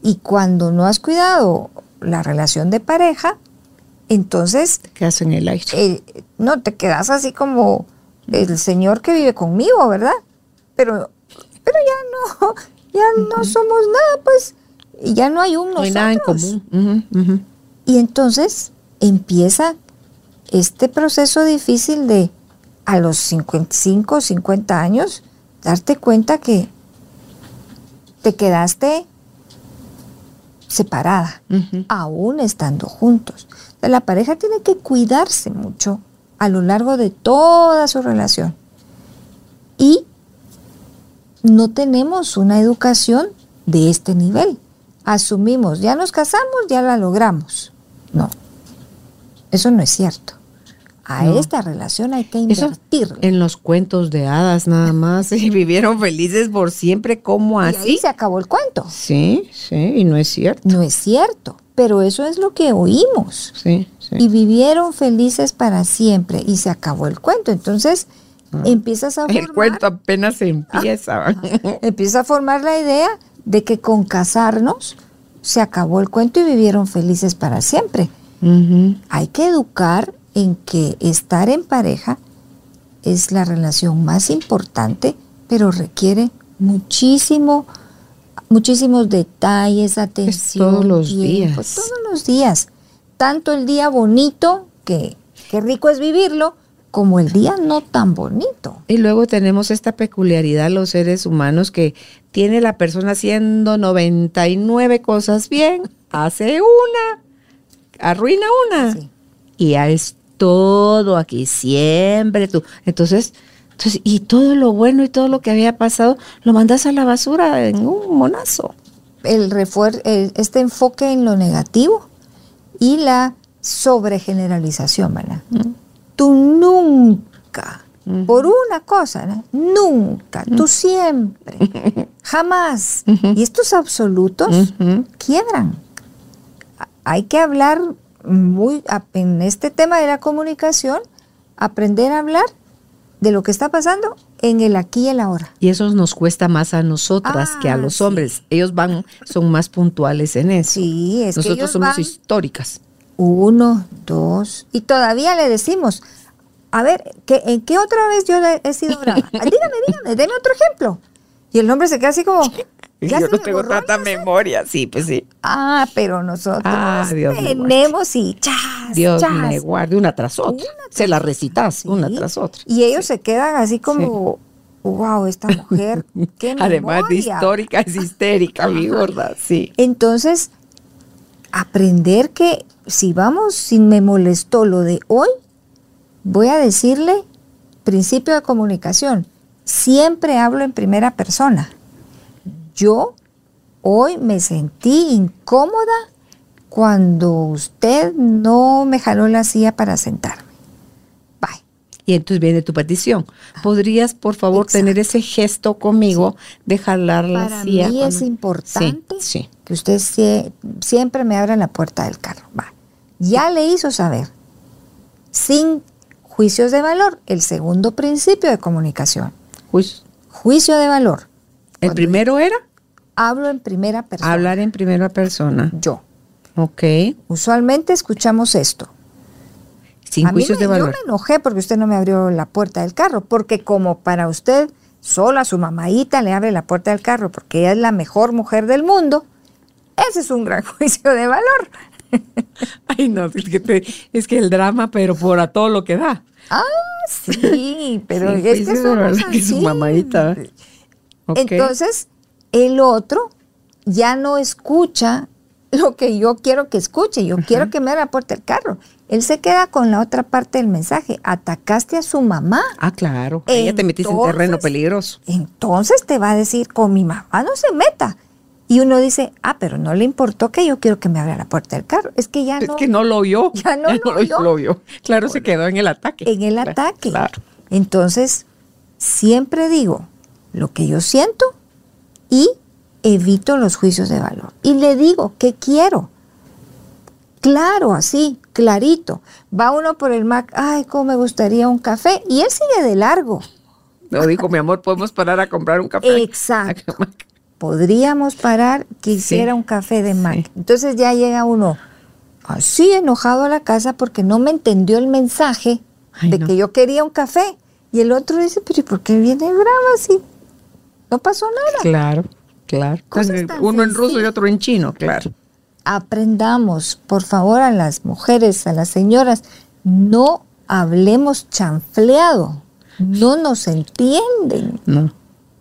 Y cuando no has cuidado la relación de pareja, entonces Te quedas en el aire. eh, no te quedas así como el señor que vive conmigo, ¿verdad? Pero, pero ya no, ya no somos nada, pues, y ya no hay un no hay nada en común. Y entonces empieza este proceso difícil de a los 55, 50 años, darte cuenta que te quedaste separada, aún estando juntos. La pareja tiene que cuidarse mucho a lo largo de toda su relación. Y no tenemos una educación de este nivel. Asumimos, ya nos casamos, ya la logramos. No, eso no es cierto. A esta relación hay que invertir. En los cuentos de hadas nada más. y vivieron felices por siempre, como así? Y se acabó el cuento. Sí, sí, y no es cierto. No es cierto, pero eso es lo que oímos. Sí, sí. Y vivieron felices para siempre y se acabó el cuento. Entonces, ah. empiezas a formar... El cuento apenas empieza. empieza a formar la idea de que con casarnos se acabó el cuento y vivieron felices para siempre. Hay que educar en que estar en pareja es la relación más importante, pero requiere muchísimo, muchísimos detalles, atención. todos los días. Todos los días. Tanto el día bonito, que qué rico es vivirlo, como el día no tan bonito. Y luego tenemos esta peculiaridad los seres humanos que tiene la persona haciendo 99 cosas bien, hace una, arruina una. Y ya es todo aquí, siempre tú. Entonces, entonces, y todo lo bueno y todo lo que había pasado lo mandas a la basura en un monazo. El refuer este enfoque en lo negativo y la sobregeneralización, ¿verdad? Tú nunca, por una cosa, nunca, tú siempre, jamás. Y estos absolutos quiebran. Hay que hablar muy en este tema de la comunicación, aprender a hablar de lo que está pasando en el aquí y el ahora. Y eso nos cuesta más a nosotras que a ah, los hombres. Ellos van, son más puntuales en eso. Sí, es Nosotros somos históricas. Uno, dos, y todavía le decimos, a ver, ¿en qué otra vez yo he sido brava? dígame, dígame, deme otro ejemplo. Y el hombre se queda así como, yo no tengo tanta memoria, sí, pues sí. Ah, pero nosotros ah, tenemos y chas, Dios me guarde una tras otra. se la recitas una tras otra. Y ellos se quedan así como, wow, esta mujer, qué Además de histórica, es histérica, mi gorda, sí. Entonces, aprender que si vamos, si me molestó lo de hoy, voy a decirle principio de comunicación. Siempre hablo en primera persona yo hoy me sentí incómoda cuando usted no me jaló la silla para sentarme. Bye. Y entonces viene tu petición. ¿Podrías, por favor, tener ese gesto conmigo de jalar la silla? Para mí es importante que usted siempre me abra la puerta del carro. Bye. Ya le hizo saber, sin juicios de valor, el segundo principio de comunicación. Juicio. Juicio de valor. ¿El primero era? Hablo en primera persona. Hablar en primera persona. Yo. Ok. Usualmente escuchamos esto. Sin juicios de valor. Yo me enojé porque usted no me abrió la puerta del carro, porque como para usted solo a su mamaita le abre la puerta del carro porque ella es la mejor mujer del mundo, ese es un gran juicio de valor. Ay, no, es que, es que el drama, pero por a todo lo que da. Ah, sí, pero es que así. su mamadita. Entonces, el otro ya no escucha lo que yo quiero que escuche, yo quiero que me puerta del carro. Él se queda con la otra parte del mensaje. Atacaste a su mamá. Ah, claro. Ella te metiste en terreno peligroso. Entonces te va a decir, con mi mamá no se meta. Y uno dice, ah, pero no le importó que yo quiero que me abra la puerta del carro. Es que ya no. Es que no lo oyó. Ya no, lo, oyó. Claro, se quedó en el ataque. En el ataque. Claro. Entonces, siempre digo, lo que yo siento y evito los juicios de valor. Y le digo, ¿qué quiero? Claro, así, clarito. Va uno por el Mac, ay, cómo me gustaría un café. Y él sigue de largo. No, dijo, mi amor, podemos parar a comprar un café. Exacto. Podríamos parar, quisiera un café de Mac. Entonces ya llega uno así enojado a la casa porque no me entendió el mensaje de que yo quería un café. Y el otro dice, pero ¿y por qué viene bravo así? No pasó nada. Claro, claro. Uno en ruso y otro en chino, claro. Aprendamos, por favor, a las mujeres, a las señoras, no hablemos chanfleado. no nos entienden. No.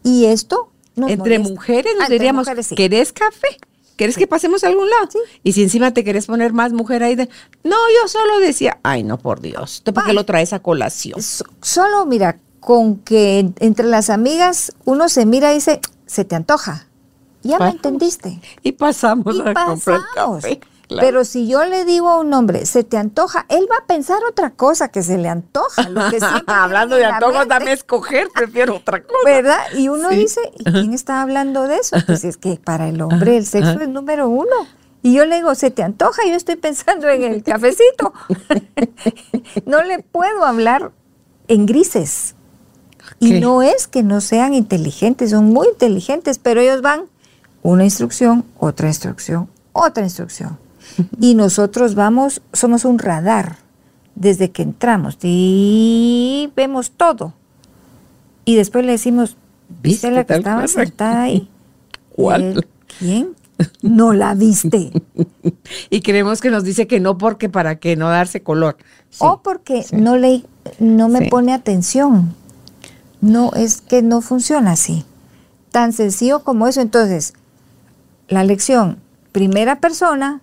Y esto nos Entre molesta. mujeres Ah, nos entre diríamos, mujeres sí. ¿querés café? ¿Querés que pasemos a algún lado? Sí. Y si encima te querés poner más mujer ahí de, no, yo solo decía, ay, no, por Dios, ¿tú por qué lo traes a colación? So- Solo mira, con que en- entre las amigas uno se mira y dice, se te antoja. Ya me entendiste. Y pasamos Y a comprar café. Claro. Pero si yo le digo a un hombre, se te antoja, él va a pensar otra cosa que se le antoja. Lo que Hablando de antojos, dame a escoger, prefiero otra cosa. ¿Verdad? Y uno Sí. dice, ¿y quién está hablando de eso? Pues es que para el hombre el sexo es número uno. Y yo le digo, ¿se te antoja? Yo estoy pensando en el cafecito. no le puedo hablar en grises. Y no es que no sean inteligentes, son muy inteligentes, pero ellos van una instrucción, otra instrucción, otra instrucción. Y nosotros vamos, somos un radar desde que entramos y vemos todo. Y después le decimos, ¿viste ¿Viste la que estaba cosa? sentada ahí? ¿Cuál? Él, ¿Quién? No la viste. Y creemos que nos dice que no porque para que no darse color. Sí. o porque sí. no le no me Sí. pone atención. No, es que no funciona así. Tan sencillo como eso. Entonces, la lección, primera persona,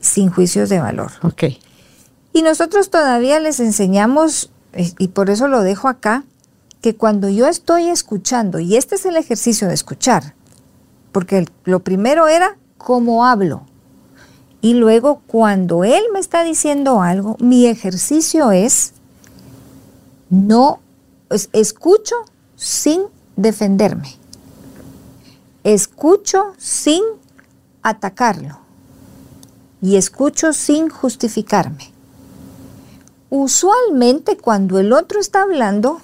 sin juicios de valor. Ok. Y nosotros todavía les enseñamos, eh, y por eso lo dejo acá, que cuando yo estoy escuchando, y este es el ejercicio de escuchar, porque lo primero era cómo hablo. Y luego cuando él me está diciendo algo, mi ejercicio es no, es- escucho sin defenderme. Escucho sin atacarlo. Y escucho sin justificarme. Usualmente cuando el otro está hablando,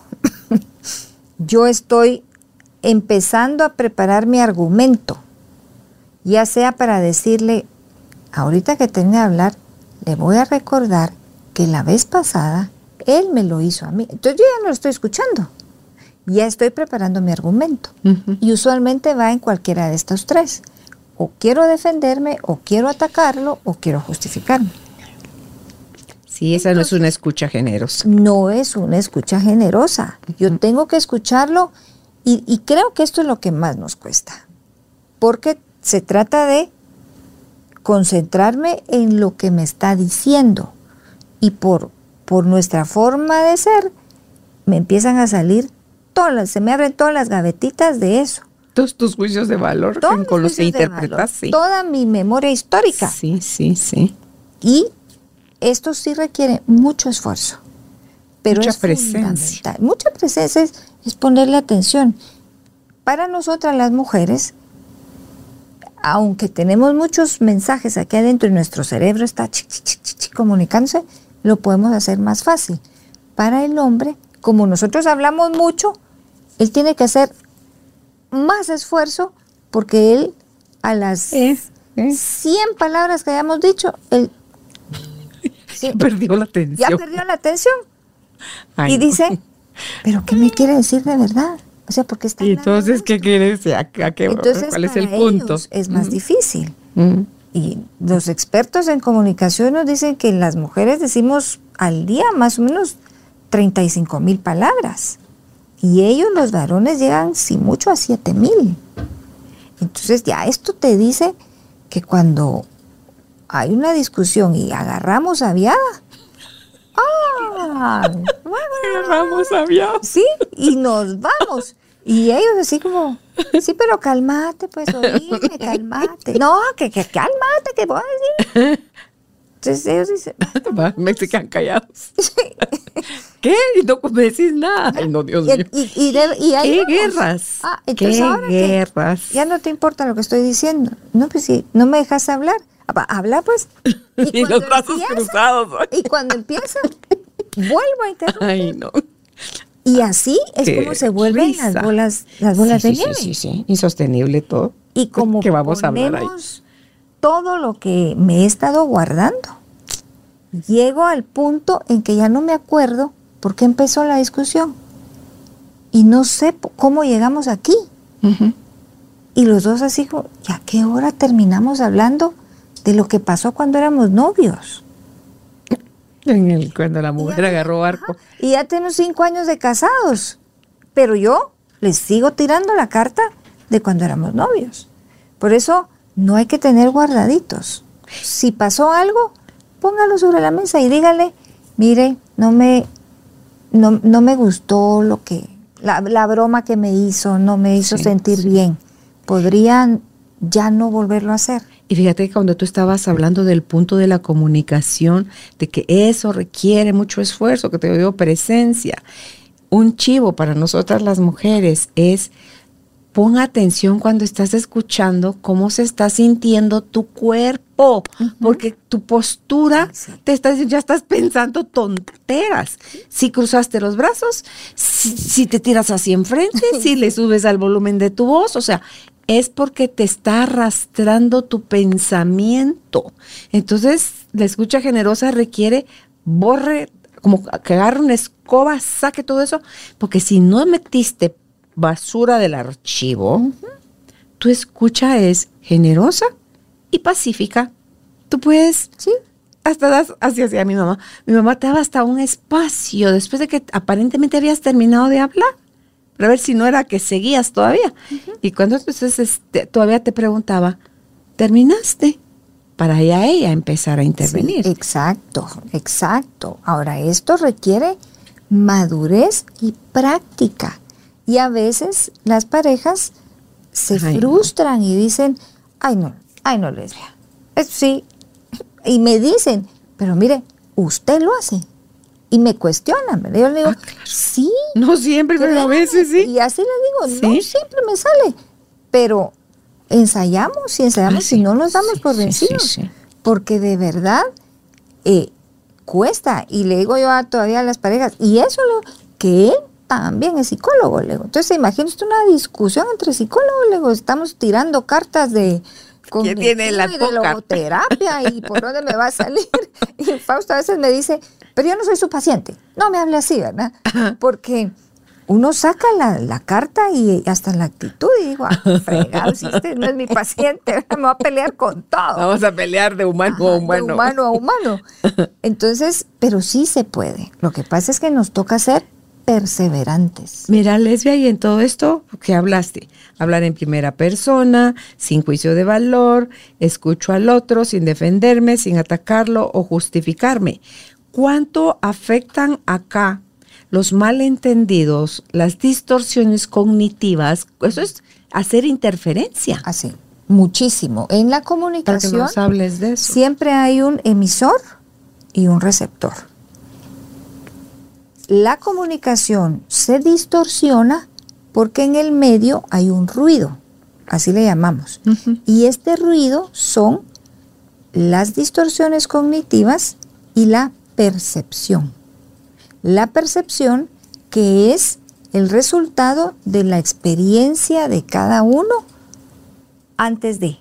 yo estoy empezando a preparar mi argumento, ya sea para decirle, ahorita que termine de hablar, le voy a recordar que la vez pasada él me lo hizo a mí. Entonces yo ya no lo estoy escuchando, ya estoy preparando mi argumento. Y usualmente va en cualquiera de estos tres. O quiero defenderme, o quiero atacarlo, o quiero justificarme. Sí, esa no es una escucha generosa. no es una escucha generosa. Yo tengo que escucharlo y, y creo que esto es lo que más nos cuesta. Porque se trata de concentrarme en lo que me está diciendo. Y por, por nuestra forma de ser, me empiezan a salir todas, las- se me abren todas las gavetitas de eso. Todos tus juicios de valor Todos con los que interpretas, sí. Toda mi memoria histórica. Sí, sí, sí. Y esto sí requiere mucho esfuerzo. Pero Mucha es presencia. Mucha presencia es, es ponerle atención. Para nosotras las mujeres, aunque tenemos muchos mensajes aquí adentro y nuestro cerebro está chi, chi, comunicándose, lo podemos hacer más fácil. Para el hombre, como nosotros hablamos mucho, él tiene que hacer más esfuerzo porque él a las Eh, eh. 100 palabras que hayamos dicho, él Perdió la ya atención. perdió la atención Ay, y no. dice, pero ¿qué me quiere decir de verdad? O sea, porque está Y entonces? ¿qué quieres? ¿A, a qué, Entonces, ¿Cuál es el punto? es más difícil. Mm. Y los expertos en comunicación nos dicen que las mujeres decimos al día más o menos 35 mil palabras. Y ellos, los varones, llegan, si mucho, a 7 mil. Entonces ya esto te dice que cuando hay una discusión y agarramos aviada, ¡ah! Agarramos avión. Sí, y nos vamos. Y ellos así como, sí, pero calmate, pues, oíme, calmate. No, que, que calmate, que voy a decir. Entonces ellos dicen, Me se quedan callados. ¿Qué? Y no me decís nada. Ay, no, Dios y, mío. y, y de- y ahí ¿Qué vamos. guerras? Ah, entonces ¿Qué ahora que guerras? ya no te importa lo que estoy diciendo. No, pues sí, no me dejas hablar. Ah, Habla pues. Y, los brazos empieza- cruzados. Y cuando empieza, vuelvo a interrumpir. Ay, no. Y así es Qué como se vuelven risa. las bolas, las bolas Sí, de sí, nieve. Sí, sí, sí. Insostenible todo. Y como que vamos a hablar ahí. Todo lo que me he estado guardando, llego al punto en que ya no me acuerdo por qué empezó la discusión. Y no sé cómo llegamos aquí. Y los dos así como, ¿y a qué hora terminamos hablando de lo que pasó cuando éramos novios? En el, cuando la mujer Ya- agarró barco. Ajá. Y ya tenemos cinco años de casados. Pero yo les sigo tirando la carta de cuando éramos novios. Por eso no hay que tener guardaditos. Si pasó algo, póngalo sobre la mesa y dígale, mire, no me, no, no me gustó lo que, la, la broma que me hizo, no me hizo Sí, sentir sí. bien. Podrían ya no volverlo a hacer. Y fíjate que cuando tú estabas hablando del punto de la comunicación, de que eso requiere mucho esfuerzo, que te digo presencia, un chivo para nosotras las mujeres es pon atención cuando estás escuchando cómo se está sintiendo tu cuerpo, porque tu postura sí. te estás ya estás pensando tonteras. Si cruzaste los brazos, si, si te tiras hacia enfrente, si le subes al volumen de tu voz, o sea, es porque te está arrastrando tu pensamiento. Entonces, la escucha generosa requiere borre, como que agarre una escoba, saque todo eso, porque si no metiste basura del archivo, tu escucha es generosa y pacífica. Tú puedes ¿Sí? hasta das, así hacía mi mamá. Mi mamá te daba hasta un espacio después de que aparentemente habías terminado de hablar. Para ver si no era que seguías todavía. Y cuando entonces este, todavía te preguntaba, ¿terminaste? Para ya ella empezar a intervenir. Sí, exacto, exacto. Ahora, esto requiere madurez y práctica. Y a veces las parejas se Ay, no. frustran y dicen, ay no, ay no, lesbia. Es, sí. Y me dicen, pero mire, usted lo hace. Y me cuestionan. Yo le digo, Ah, claro. sí. no siempre, pero a créame". veces sí. Y así le digo, no siempre me sale. Pero ensayamos y ensayamos Ah, sí. y no nos damos Sí, por vencidos. Porque de verdad eh, cuesta. Y le digo yo a, todavía a las parejas, y eso lo que también es psicólogo, le digo. Entonces, imagínate una discusión entre psicólogos, le digo, estamos tirando cartas de ¿Quién tiene la y de logoterapia y por dónde me va a salir. Y Fausto a veces me dice, pero yo no soy su paciente. No me hable así, ¿verdad? Porque uno saca la, la carta y hasta la actitud y digo, ah, fregado, si usted no es mi paciente, ¿verdad? me va a pelear con todo. Vamos a pelear de humano Ajá, a de humano. humano a humano. Entonces, pero sí se puede. Lo que pasa es que nos toca ser perseverantes. Mira, lesbia, y en todo esto que hablaste, hablar en primera persona, sin juicio de valor, escucho al otro sin defenderme, sin atacarlo o justificarme. ¿Cuánto afectan acá los malentendidos, las distorsiones cognitivas? Eso es hacer interferencia. Así, muchísimo. En la Para que comunicación nos hables de eso. siempre hay un emisor y un receptor. La comunicación se distorsiona porque en el medio hay un ruido, así le llamamos. Y este ruido son las distorsiones cognitivas y la percepción. La percepción que es el resultado de la experiencia de cada uno antes de.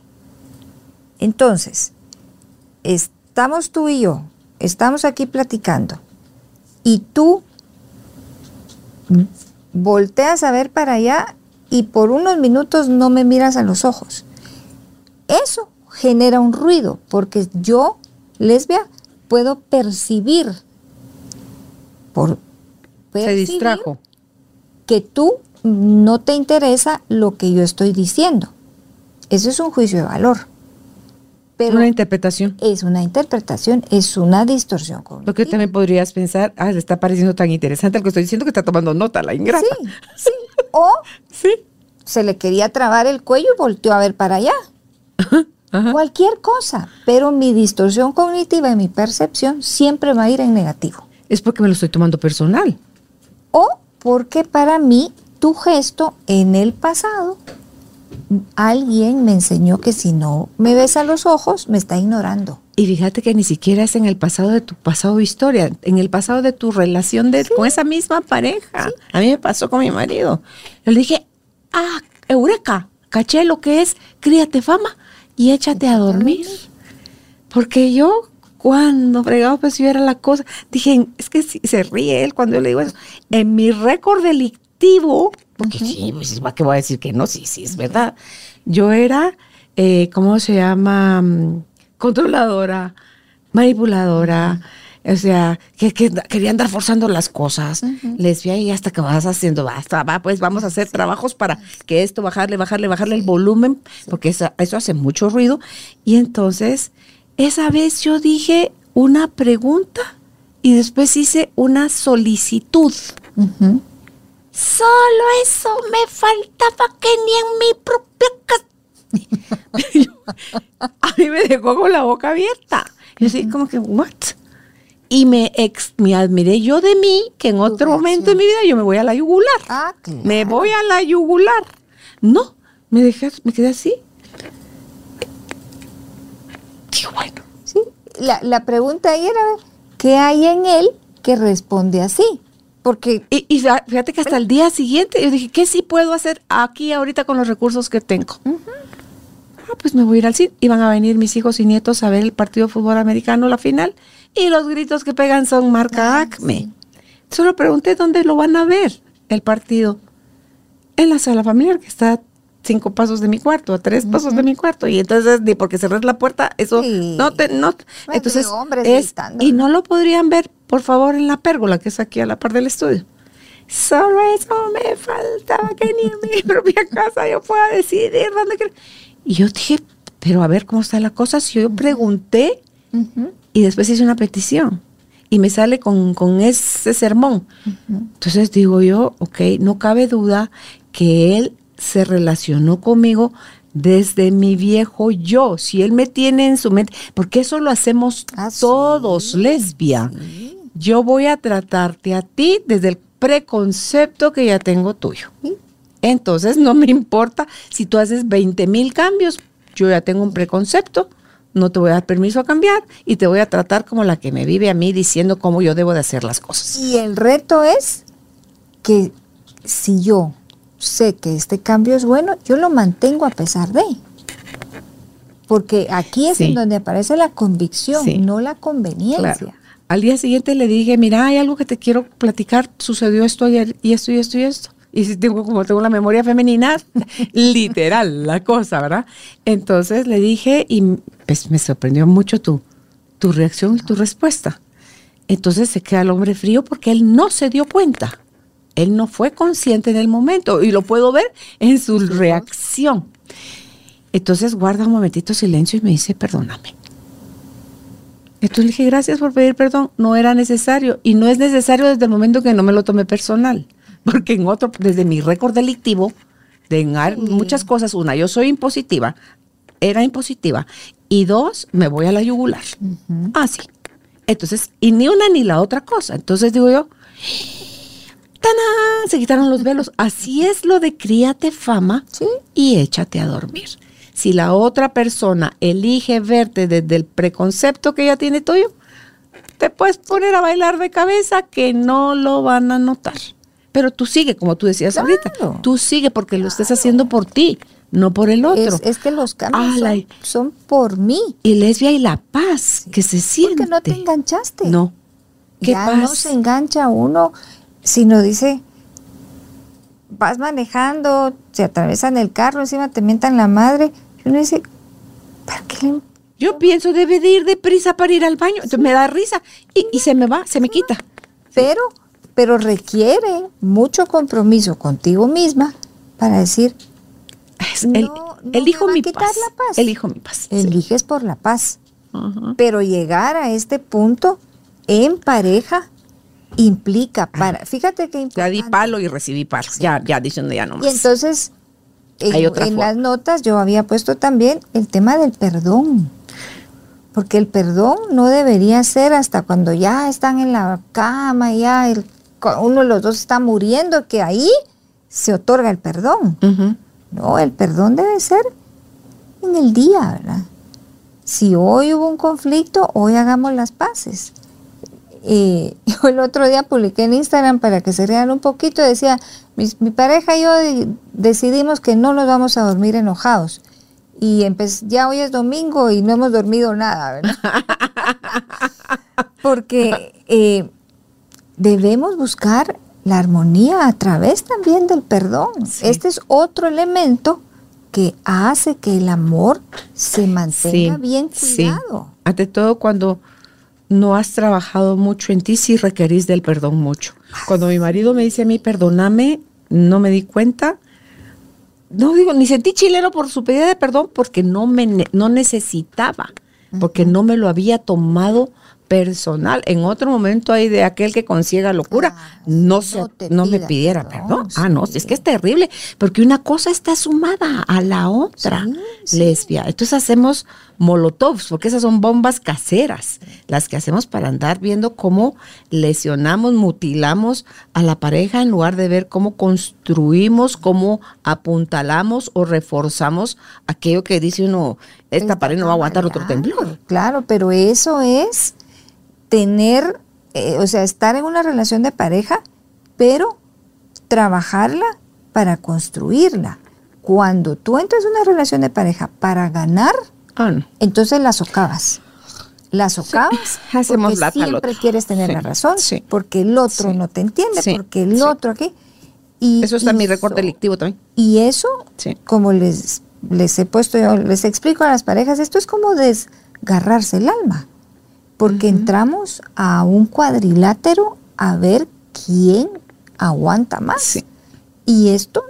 Entonces, estamos tú y yo, estamos aquí platicando, y tú volteas a ver para allá y por unos minutos no me miras a los ojos. Eso genera un ruido, porque yo, lesbia, puedo percibir, por Se distrajo. que tú no te interesa lo que yo estoy diciendo. Eso es un juicio de valor. Pero Una interpretación. es una interpretación, es una distorsión Lo que cognitiva. también podrías pensar, ah, le está pareciendo tan interesante lo que estoy diciendo que está tomando nota la ingrata. Sí, sí. O Sí. se le quería trabar el cuello y volteó a ver para allá. Ajá. Cualquier cosa. Pero mi distorsión cognitiva y mi percepción siempre va a ir en negativo. Es porque me lo estoy tomando personal. O porque para mí tu gesto en el pasado, alguien me enseñó que si no me ves a los ojos, me está ignorando. Y fíjate que ni siquiera es en el pasado de tu pasado historia, en el pasado de tu relación de, con esa misma pareja. A mí me pasó con mi marido. Yo le dije, ah, Eureka, caché lo que es, críate fama y échate a dormir. Porque yo, cuando fregado pues yo era la cosa, dije, es que si- se ríe él cuando yo le digo eso. En mi récord delictivo, porque sí, pues ¿para qué voy a decir que no? Sí, sí, es verdad. Yo era, eh, ¿cómo se llama? Mm, Controladora, manipuladora, O sea, que, que quería andar forzando las cosas. Les vi ahí hasta que vas haciendo, basta, va, pues vamos a hacer trabajos para que esto, bajarle, bajarle, bajarle el volumen, porque eso, eso hace mucho ruido. Y entonces, esa vez yo dije una pregunta y después hice una solicitud. Solo eso me faltaba que ni en mi propia casa. a mí me dejó con la boca abierta. Yo así como que, ¿what? Y me, ex, me admiré yo de mí, que en otro momento de mi vida yo me voy a la yugular. Ah, claro. Me voy a la yugular. No, me dejé, me quedé así. Digo, bueno. Sí, la, la pregunta ahí era, ¿qué hay en él que responde así? Porque Y, y fíjate que hasta el día siguiente yo dije, ¿qué sí puedo hacer aquí ahorita con los recursos que tengo? Ah, pues me voy a ir al cine. Iban a venir mis hijos y nietos a ver el partido de fútbol americano, la final, y los gritos que pegan son marca Acme. Solo pregunté dónde lo van a ver el partido. En la sala familiar, que está a cinco pasos de mi cuarto, a tres pasos de mi cuarto. Y entonces, ni porque cerrar la puerta, eso Sí. no te, no. Bueno, entonces, es, y no lo podrían ver, por favor, en la pérgola, que es aquí a la par del estudio. Solo eso me faltaba que ni en mi propia casa yo pueda decidir dónde quiero. Y yo dije, pero a ver cómo está la cosa. Si yo pregunté ujú, y después hice una petición y me sale con, con ese sermón. Entonces digo yo, ok, no cabe duda que él se relacionó conmigo desde mi viejo yo. Si él me tiene en su mente, porque eso lo hacemos Ah, sí, todos, lesbia. Yo voy a tratarte a ti desde el preconcepto que ya tengo tuyo. Entonces no me importa si tú haces 20 mil cambios, yo ya tengo un preconcepto, no te voy a dar permiso a cambiar y te voy a tratar como la que me vive a mí diciendo cómo yo debo de hacer las cosas. Y el reto es que si yo sé que este cambio es bueno, yo lo mantengo a pesar de. Porque aquí es Sí. en donde aparece la convicción, Sí. no la conveniencia. Claro. Al día siguiente le dije, mira, hay algo que te quiero platicar, sucedió esto ayer y esto y esto y esto. Y si tengo, como tengo la memoria femenina, literal la cosa, ¿verdad? Entonces le dije y pues me sorprendió mucho tu, tu reacción y tu respuesta. Entonces se queda el hombre frío porque él no se dio cuenta. Él no fue consciente en el momento y lo puedo ver en su reacción. Entonces guarda un momentito silencio y me dice, perdóname. Entonces le dije, gracias por pedir perdón. No era necesario. Y no es necesario desde el momento que no me lo tomé personal. Porque en otro, desde mi récord delictivo, de muchas cosas, una, yo soy impositiva, era impositiva. Y dos, me voy a la yugular. Así. Entonces, y ni una ni la otra cosa. Entonces digo yo, ¡tanán! Se quitaron los velos. Así es lo de críate fama Sí. y échate a dormir. Si la otra persona elige verte desde el preconcepto que ella tiene tuyo, te puedes poner a bailar de cabeza que no lo van a notar. Pero tú sigue, como tú decías Claro. ahorita, tú sigue porque lo estés haciendo por ti, no por el otro. Es, es que los cambios son, por mí, Y lesbia y la paz que se siente. porque no te enganchaste. No. ¿Qué ya paz? no se engancha uno, sino dice, vas manejando, se atravesan el carro, encima te mientan la madre, y uno dice, ¿para qué le Yo pienso, debe de ir deprisa para ir al baño. Entonces me da risa y, y se me va, se me quita. Pero, pero requiere mucho compromiso contigo misma para decir, Es- No, el- no elijo mi paz. la paz. Elijo mi paz. sí. eliges por la paz. Pero llegar a este punto en pareja implica para, fíjate que Ya di palo y recibí palo. Ya, ya diciendo ya no Y entonces, en, Hay otra en forma. las notas yo había puesto también el tema del perdón. Porque el perdón no debería ser hasta cuando ya están en la cama, ya el- uno de los dos está muriendo, que ahí se otorga el perdón. No, el perdón debe ser en el día, ¿verdad? Si hoy hubo un conflicto, hoy hagamos las paces. Eh, yo el otro día publiqué en Instagram para que se rean un poquito, decía, "Mis- mi, pareja y yo de- decidimos que no nos vamos a dormir enojados. Y ya hoy es domingo y no hemos dormido nada, ¿verdad? Porque eh, debemos buscar la armonía a través también del perdón. Sí. Este es otro elemento que hace que el amor se mantenga bien sí. cuidado. Ante todo, cuando no has trabajado mucho en ti si requerís del perdón mucho. Cuando mi marido me dice a mí, perdóname, no me di cuenta. No digo, ni sentí chileno por su pedida de perdón porque no me no necesitaba, porque no me lo había tomado personal. En otro momento hay de aquel que consiga locura, Ah, no, se- no me pidiera perdón, perdón. Ah, no, sí. es que es terrible, porque una cosa está sumada a la otra, Sí, sí. lesbia. Entonces hacemos molotovs, porque esas son bombas caseras, las que hacemos para andar viendo cómo lesionamos, mutilamos a la pareja en lugar de ver cómo construimos, cómo apuntalamos o reforzamos aquello que dice uno, esta pared no va a aguantar otro temblor. Claro, pero eso es tener, eh, o sea, estar en una relación de pareja, pero trabajarla para construirla. Cuando tú entras en una relación de pareja para ganar, Ah, no. entonces la socavas. La socavas hacemos porque siempre quieres tener Sí, la razón, sí. porque el otro Sí, no te entiende, sí, porque el sí. otro aquí. Y, Eso está en mi récord delictivo también. y eso, Sí. como les, les he puesto yo, les explico a las parejas, esto es como desgarrarse el alma, porque entramos a un cuadrilátero a ver quién aguanta más. Sí. Y esto,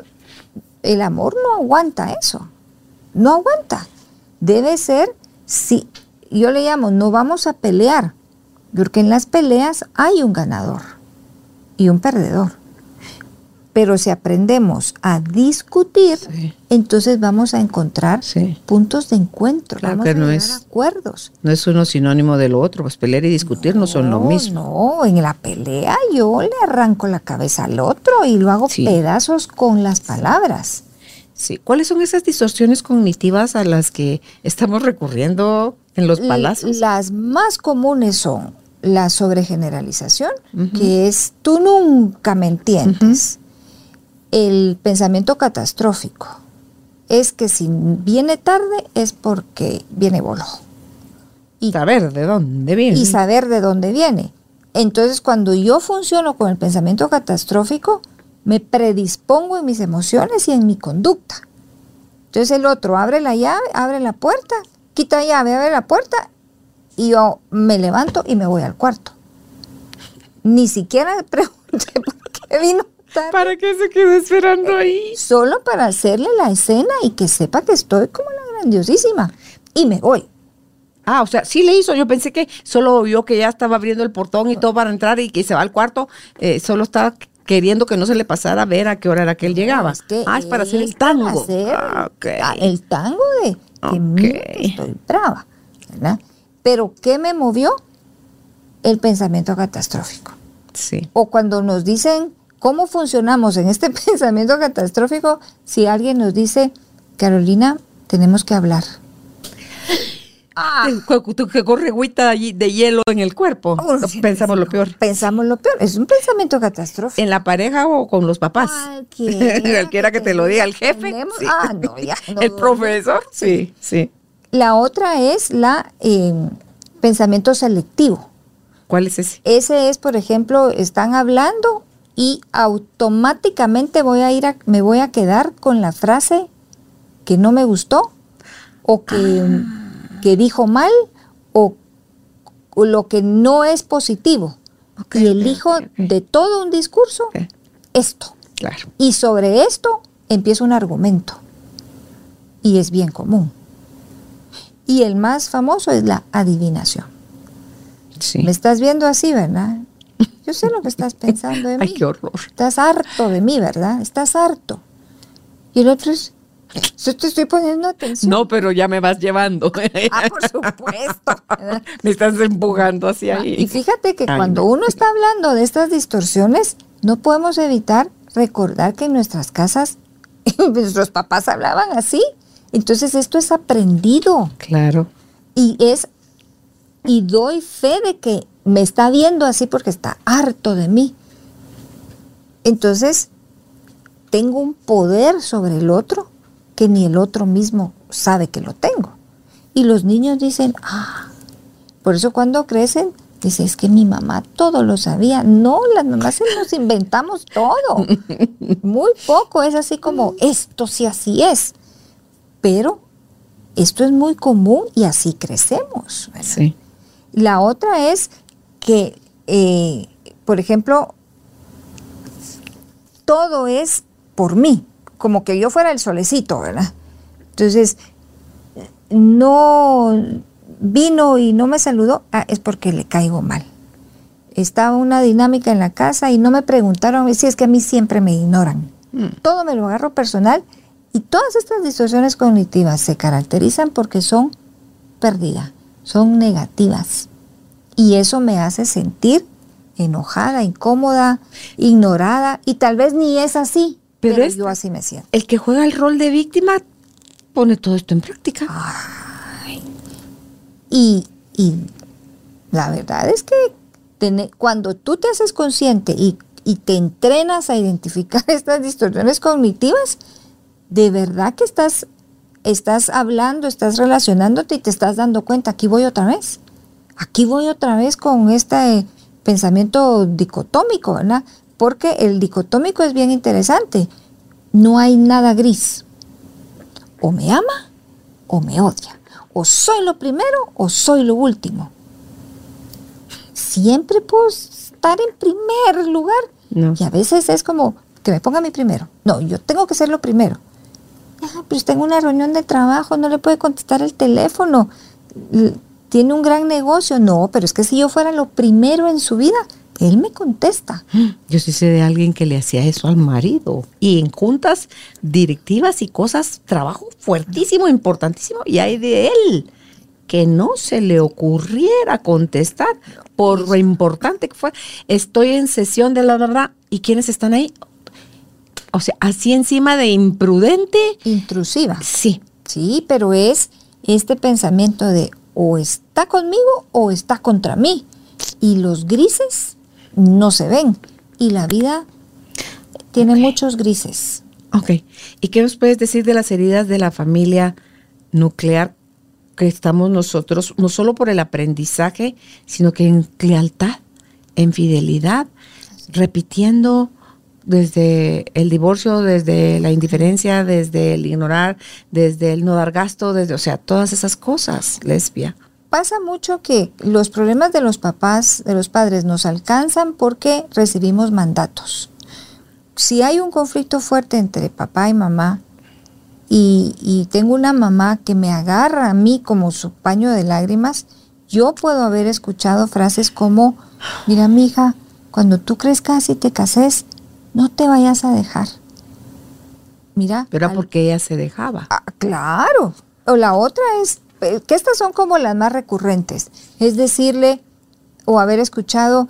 el amor no aguanta eso, no aguanta. Debe ser, si yo le llamo, no vamos a pelear, porque en las peleas hay un ganador y un perdedor. Pero si aprendemos a discutir, Sí. entonces vamos a encontrar Sí. puntos de encuentro, Claro vamos que a no es- acuerdos. No es uno sinónimo de lo otro, pues pelear y discutir no, son lo mismo. No, en la pelea yo le arranco la cabeza al otro y lo hago Sí. pedazos con las palabras. Sí. ¿Cuáles son esas distorsiones cognitivas a las que estamos recurriendo en los palazos? Las más comunes son la sobregeneralización, que es tú nunca me entiendes. El pensamiento catastrófico es que si viene tarde es porque viene bolo. Y, Saber de dónde viene. y saber de dónde viene. Entonces, cuando yo funciono con el pensamiento catastrófico, me predispongo en mis emociones y en mi conducta. Entonces el otro abre la llave, abre la puerta, quita la llave, abre la puerta y yo me levanto y me voy al cuarto. Ni siquiera pregunté por qué vino tarde. ¿Para qué se quedó esperando ahí? Solo para hacerle la escena y que sepa que estoy como la grandiosísima. Y me voy. Ah, o sea, sí le hizo. Yo pensé que solo vio que ya estaba abriendo el portón y todo para entrar y que se va al cuarto. eh, solo estaba queriendo que no se le pasara a ver a qué hora era que él llegaba. Es que ah, es para hacer el para tango. hacer Ah, ok. ah, El tango de que Ok. mira que estoy brava, ¿verdad? Pero ¿qué me movió? El pensamiento catastrófico. Sí. O cuando nos dicen cómo funcionamos en este pensamiento catastrófico, si alguien nos dice, Carolina, tenemos que hablar. Ah, Que corre agüita allí de hielo en el cuerpo. Pensamos lo peor. Pensamos lo peor. Es un pensamiento catastrófico. ¿En la pareja o con los papás? Cualquiera, Cualquiera que te lo diga el jefe. sí. Ah, no, ya. no, el profesor. Sí, sí. La otra es la eh, pensamiento selectivo. ¿Cuál es ese? Ese es, por ejemplo, están hablando y automáticamente voy a ir a, me voy a quedar con la frase que no me gustó o que, que dijo mal o, o lo que no es positivo. Y elijo de todo un discurso esto. Claro. Y sobre esto empiezo un argumento. Y es bien común. Y el más famoso es la adivinación. Sí. Me estás viendo así, ¿verdad? Yo sé lo que estás pensando de mí. Ay, qué horror. Estás harto de mí, ¿verdad? Estás harto. Y el otro es, yo te estoy poniendo atención. No, pero ya me vas llevando. Ah, por supuesto. me estás empujando hacia ahí. Y fíjate que Ay, cuando no. uno está hablando de estas distorsiones, no podemos evitar recordar que en nuestras casas nuestros papás hablaban así. Entonces esto es aprendido Claro. y es y doy fe de que me está viendo así porque está harto de mí. Entonces tengo un poder sobre el otro que ni el otro mismo sabe que lo tengo. Y los niños dicen, ah, por eso cuando crecen, dicen, es que mi mamá todo lo sabía. No, las mamás se nos inventamos todo. Muy poco, es así como, esto sí así es. Pero esto es muy común y así crecemos. ¿verdad? Sí. La otra es que, eh, por ejemplo, todo es por mí, como que yo fuera el solecito, ¿verdad? Entonces, no vino y no me saludó, ah, es porque le caigo mal. Estaba una dinámica en la casa y no me preguntaron si es que a mí siempre me ignoran. Mm. Todo me lo agarro personal y todas estas distorsiones cognitivas se caracterizan porque son pérdida, son negativas. Y eso me hace sentir enojada, incómoda, ignorada y tal vez ni es así, pero, yo así me siento. El que juega el rol de víctima pone todo esto en práctica. Y, la verdad es que cuando tú te haces consciente y, y te entrenas a identificar estas distorsiones cognitivas, de verdad que estás, estás hablando, estás relacionándote y te estás dando cuenta, aquí voy otra vez. Aquí voy otra vez con este pensamiento dicotómico, ¿verdad? Porque el dicotómico es bien interesante. No hay nada gris. O me ama o me odia. O soy lo primero o soy lo último. Siempre puedo estar en primer lugar. Y a veces es como que me ponga mi primero. No, yo tengo que ser lo primero. Ah, pues tengo una reunión de trabajo, no le puede contestar el teléfono tiene un gran negocio. No, pero es que si yo fuera lo primero en su vida, él me contesta. Yo sí sé de alguien que le hacía eso al marido. Y en juntas directivas y cosas, trabajo fuertísimo, importantísimo. Y hay de él que no se le ocurriera contestar por lo importante que fue. Estoy en sesión de la verdad. ¿Y quiénes están ahí? O sea, así encima de imprudente. Intrusiva. Sí. Sí, pero es este pensamiento de o está conmigo o está contra mí. Y los grises no se ven. Y la vida tiene muchos grises. Ok. ¿Y qué nos puedes decir de las heridas de la familia nuclear que estamos nosotros, no solo por el aprendizaje, sino que en lealtad, en fidelidad, repitiendo desde el divorcio, desde la indiferencia, desde el ignorar, desde el no dar gasto, desde, o sea, todas esas cosas, lesbia. Pasa mucho que los problemas de los papás, de los padres, nos alcanzan porque recibimos mandatos. Si hay un conflicto fuerte entre papá y mamá, y, tengo una mamá que me agarra a mí como su paño de lágrimas, yo puedo haber escuchado frases como, mira, mi hija, cuando tú crezcas y te cases, no te vayas a dejar. Mira. Pero era porque ella se dejaba. Ah, claro. O la otra es, eh, que estas son como las más recurrentes. Es decirle, o haber escuchado,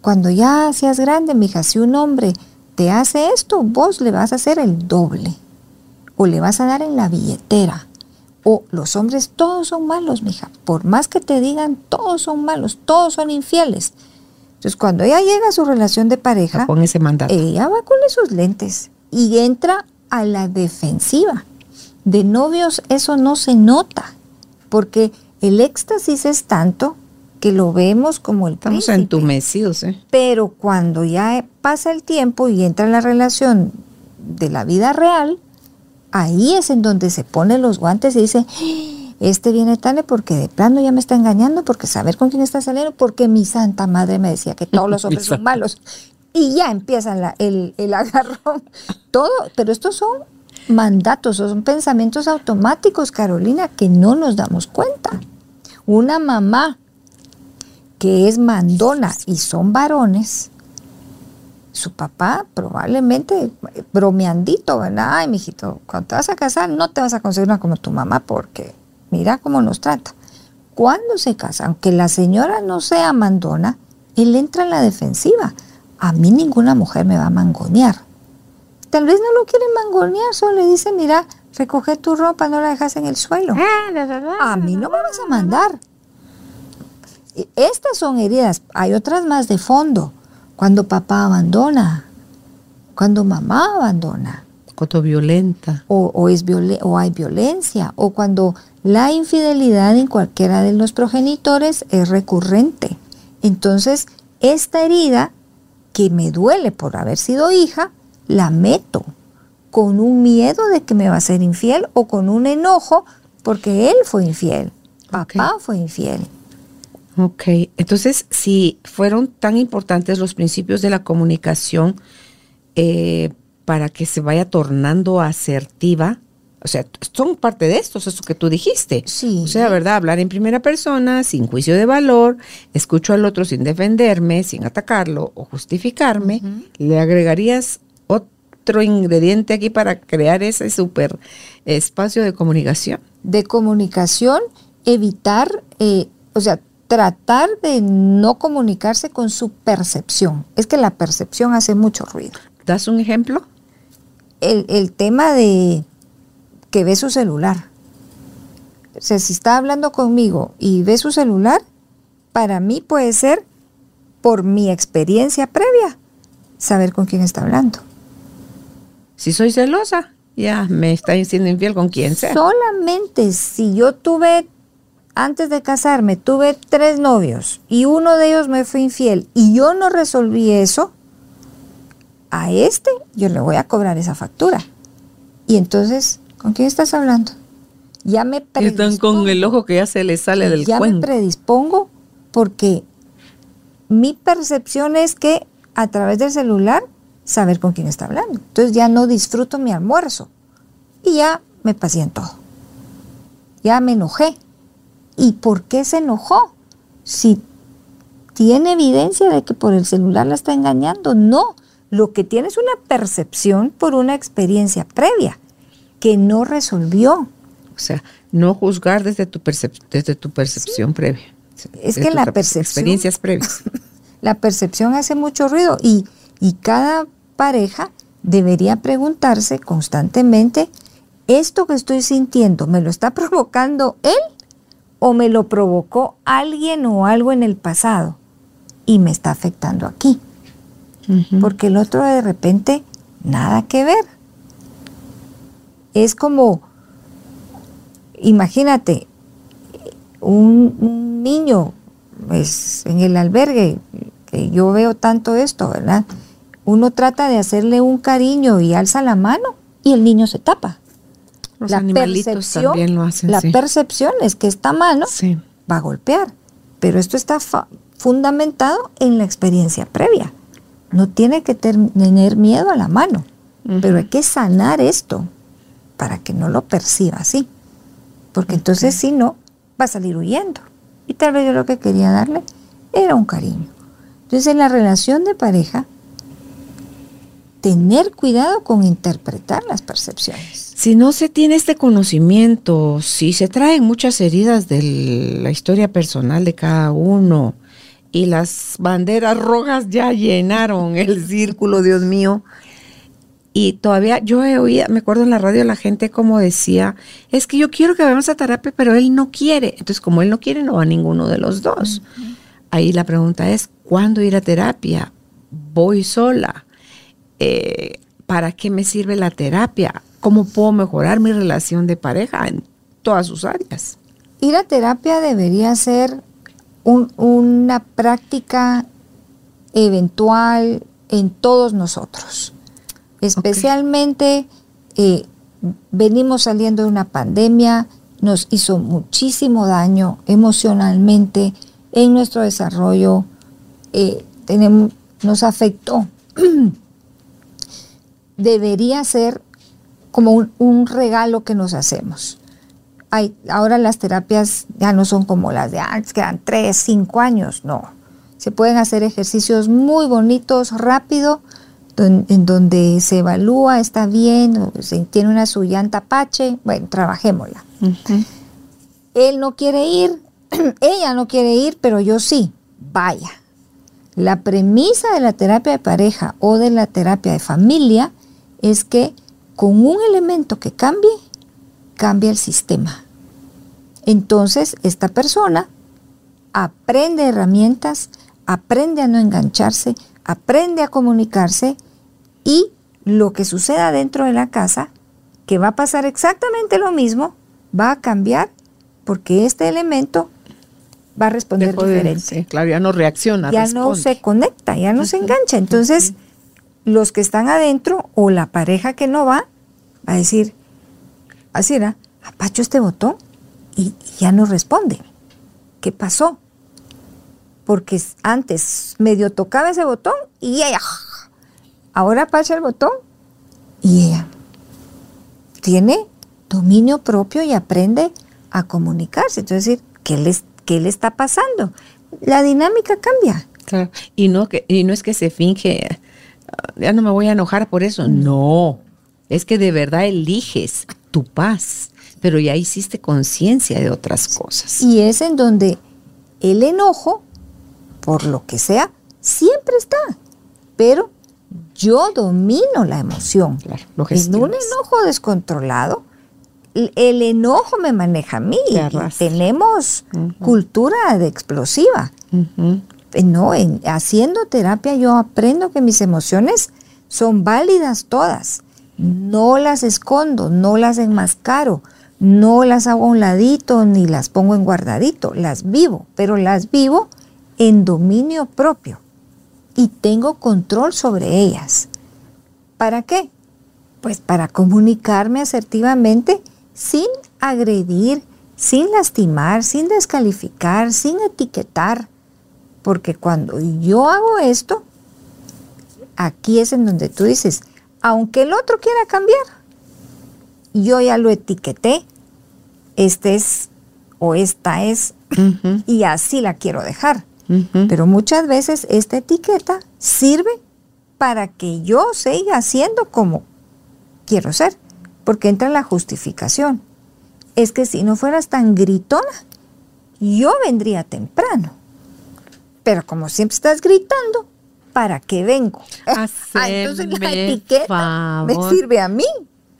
cuando ya seas grande, mija, si un hombre te hace esto, vos le vas a hacer el doble. O le vas a dar en la billetera. O los hombres todos son malos, mija. Por más que te digan, todos son malos, todos son infieles. Entonces, cuando ella llega a su relación de pareja, con ese mandato. ella va con esos lentes y entra a la defensiva. De novios eso no se nota, porque el éxtasis es tanto que lo vemos como el Estamos entumecidos, ¿eh? Pero cuando ya pasa el tiempo y entra en la relación de la vida real, ahí es en donde se pone los guantes y dice, este viene tarde porque de plano ya me está engañando, porque saber con quién está saliendo, porque mi santa madre me decía que todos los hombres son malos. Y ya empieza el, el agarrón. Todo, pero estos son mandatos, son pensamientos automáticos, Carolina, que no nos damos cuenta. Una mamá que es mandona y son varones, su papá probablemente bromeandito, ¿verdad? Ay, mijito, cuando te vas a casar no te vas a conseguir una como tu mamá porque mira cómo nos trata. Cuando se casa, aunque la señora no sea mandona, él entra en la defensiva. A mí ninguna mujer me va a mangonear. Tal vez no lo quiere mangonear, solo le dice, mira, recoge tu ropa, no la dejas en el suelo. A mí no me vas a mandar. Estas son heridas, hay otras más de fondo. Cuando papá abandona, cuando mamá abandona. Cuando violenta. O, o, es o hay violencia, o cuando la infidelidad en cualquiera de los progenitores es recurrente. Entonces, esta herida que me duele por haber sido hija, la meto con un miedo de que me va a ser infiel o con un enojo porque él fue infiel, papá fue infiel. Ok, entonces si fueron tan importantes los principios de la comunicación eh, para que se vaya tornando asertiva, o sea, son parte de esto, es eso que tú dijiste. Sí. O sea, ¿verdad? Hablar en primera persona, sin juicio de valor, escucho al otro sin defenderme, sin atacarlo o justificarme. ¿Le agregarías otro ingrediente aquí para crear ese super espacio de comunicación? De comunicación, evitar, eh, o sea, tratar de no comunicarse con su percepción. Es que la percepción hace mucho ruido. ¿Das un ejemplo? El, el tema de que ve su celular. O sea, si está hablando conmigo y ve su celular, para mí puede ser, por mi experiencia previa, saber con quién está hablando. Si soy celosa, ya me está siendo infiel con quien sea. Solamente si yo tuve, antes de casarme, tuve tres novios y uno de ellos me fue infiel y yo no resolví eso, a este yo le voy a cobrar esa factura. Y entonces ¿Con quién estás hablando? Ya me predispongo. Están con el ojo que ya se le sale del Ya me predispongo porque mi percepción es que a través del celular saber con quién está hablando. Entonces ya no disfruto mi almuerzo y ya me pasé en todo. Ya me enojé. ¿Y por qué se enojó? Si tiene evidencia de que por el celular la está engañando. No, lo que tiene es una percepción por una experiencia previa que no resolvió. O sea, no juzgar desde tu, desde tu percepción previa. Es que la percepción... Experiencias previas. La percepción hace mucho ruido y, y cada pareja debería preguntarse constantemente, ¿esto que estoy sintiendo me lo está provocando él o me lo provocó alguien o algo en el pasado y me está afectando aquí? Porque el otro de repente nada que ver es como, imagínate, un, niño pues, en el albergue, que yo veo tanto esto, ¿verdad? Uno trata de hacerle un cariño y alza la mano y el niño se tapa. Los la percepción, también lo hacen. La percepción es que esta mano va a golpear, pero esto está fundamentado en la experiencia previa. No tiene que tener miedo a la mano, pero hay que sanar esto para que no lo perciba así. Porque entonces si no, va a salir huyendo. Y tal vez yo lo que quería darle era un cariño. Entonces en la relación de pareja, tener cuidado con interpretar las percepciones. Si no se tiene este conocimiento, si se traen muchas heridas de la historia personal de cada uno y las banderas rojas ya llenaron el círculo, Dios mío, y todavía yo he oído, me acuerdo en la radio la gente como decía, es que yo quiero que vayamos a terapia, pero él no quiere. Entonces, como él no quiere, no va ninguno de los dos. Ahí la pregunta es, ¿cuándo ir a terapia? ¿Voy sola? Eh, ¿Para qué me sirve la terapia? ¿Cómo puedo mejorar mi relación de pareja en todas sus áreas? Ir a terapia debería ser una práctica eventual en todos nosotros Especialmente eh, venimos saliendo de una pandemia, nos hizo muchísimo daño emocionalmente en nuestro desarrollo, eh, tenemos, nos afectó. Debería ser como un, regalo que nos hacemos. Hay, ahora las terapias ya no son como las de antes, que eran tres, cinco años, no. Se pueden hacer ejercicios muy bonitos, rápido, en donde se evalúa, está bien, tiene una sullanta pache, bueno, trabajémosla. Él no quiere ir, ella no quiere ir, pero yo sí, vaya. La premisa de la terapia de pareja o de la terapia de familia es que con un elemento que cambie, cambia el sistema. Entonces, esta persona aprende herramientas, aprende a no engancharse, aprende a comunicarse y lo que suceda dentro de la casa, que va a pasar exactamente lo mismo, va a cambiar porque este elemento va a responder diferente. claro, ya no reacciona. Ya no se conecta, ya no se engancha. Entonces, los que están adentro o la pareja que no va, va a decir, así era, apacho este botón y ya no responde. ¿Qué pasó? Porque antes medio tocaba ese botón y ella, ahora pasa el botón y ella tiene dominio propio y aprende a comunicarse. Entonces, ¿qué le, qué le está pasando? La dinámica cambia. Claro. Y no, que, y no es que se finge, ah, ya no me voy a enojar por eso. No, es que de verdad eliges tu paz, pero ya hiciste conciencia de otras cosas. Y es en donde el enojo, por lo que sea, siempre está. Pero yo domino la emoción. Claro, lo en un enojo descontrolado, el enojo me maneja a mí. tenemos cultura de explosiva. No, en, haciendo terapia yo aprendo que mis emociones son válidas todas. No las escondo, no las enmascaro, no las hago a un ladito ni las pongo en guardadito. Las vivo, pero las vivo en dominio propio y tengo control sobre ellas. ¿Para qué? Pues para comunicarme asertivamente sin agredir, sin lastimar, sin descalificar, sin etiquetar. Porque cuando yo hago esto, aquí es en donde tú dices, aunque el otro quiera cambiar, yo ya lo etiqueté, este es o esta es, y así la quiero dejar. Pero muchas veces esta etiqueta sirve para que yo siga siendo como quiero ser porque entra la justificación. Es que si no fueras tan gritona, yo vendría temprano. Pero como siempre estás gritando, ¿para qué vengo? ah, entonces la etiqueta me sirve a mí.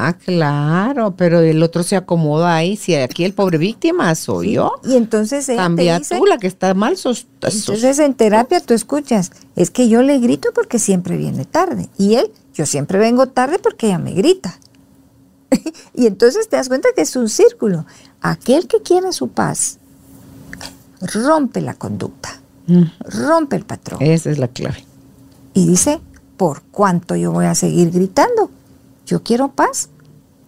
Ah, claro, pero el otro se acomoda ahí. Si aquí el pobre víctima soy yo. Y entonces ella Cambia tú, la que está mal. Sos, entonces en terapia tú escuchas, es que yo le grito porque siempre viene tarde. Y él, yo siempre vengo tarde porque ella me grita. y entonces te das cuenta que es un círculo. Aquel que quiere su paz rompe la conducta, rompe el patrón. Esa es la clave. Y dice, ¿por cuánto yo voy a seguir gritando? Yo quiero paz.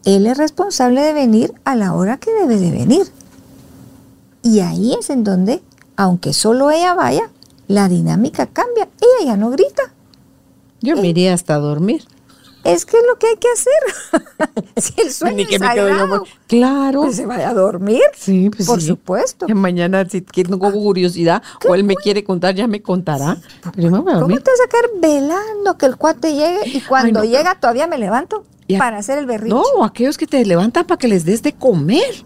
Él es responsable de venir a la hora que debe de venir. Y ahí es en donde, aunque solo ella vaya, la dinámica cambia. Ella ya no grita. Yo me iría hasta dormir es que es lo que hay que hacer. si el sueño es sagrado, claro. Pues se vaya a dormir. Sí, pues Por supuesto. mañana si tengo curiosidad o él me quiere contar, ya me contará. Pero me voy a ¿Cómo te vas a quedar velando que el cuate llegue y cuando llega todavía me levanto para hacer el berrinche? No, aquellos que te levantan para que les des de comer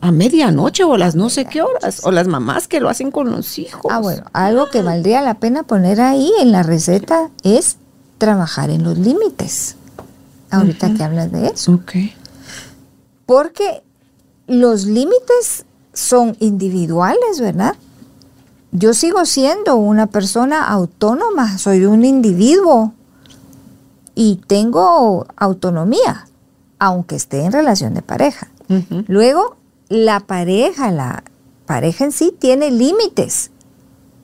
a medianoche o las no sé qué horas, o las mamás que lo hacen con los hijos. Ah, bueno, algo que valdría la pena poner ahí en la receta es trabajar en los límites. Ahorita que hablas de eso. Okay. Porque los límites son individuales, ¿verdad? Yo sigo siendo una persona autónoma, soy un individuo y tengo autonomía, aunque esté en relación de pareja. Luego, la pareja, la pareja en sí tiene límites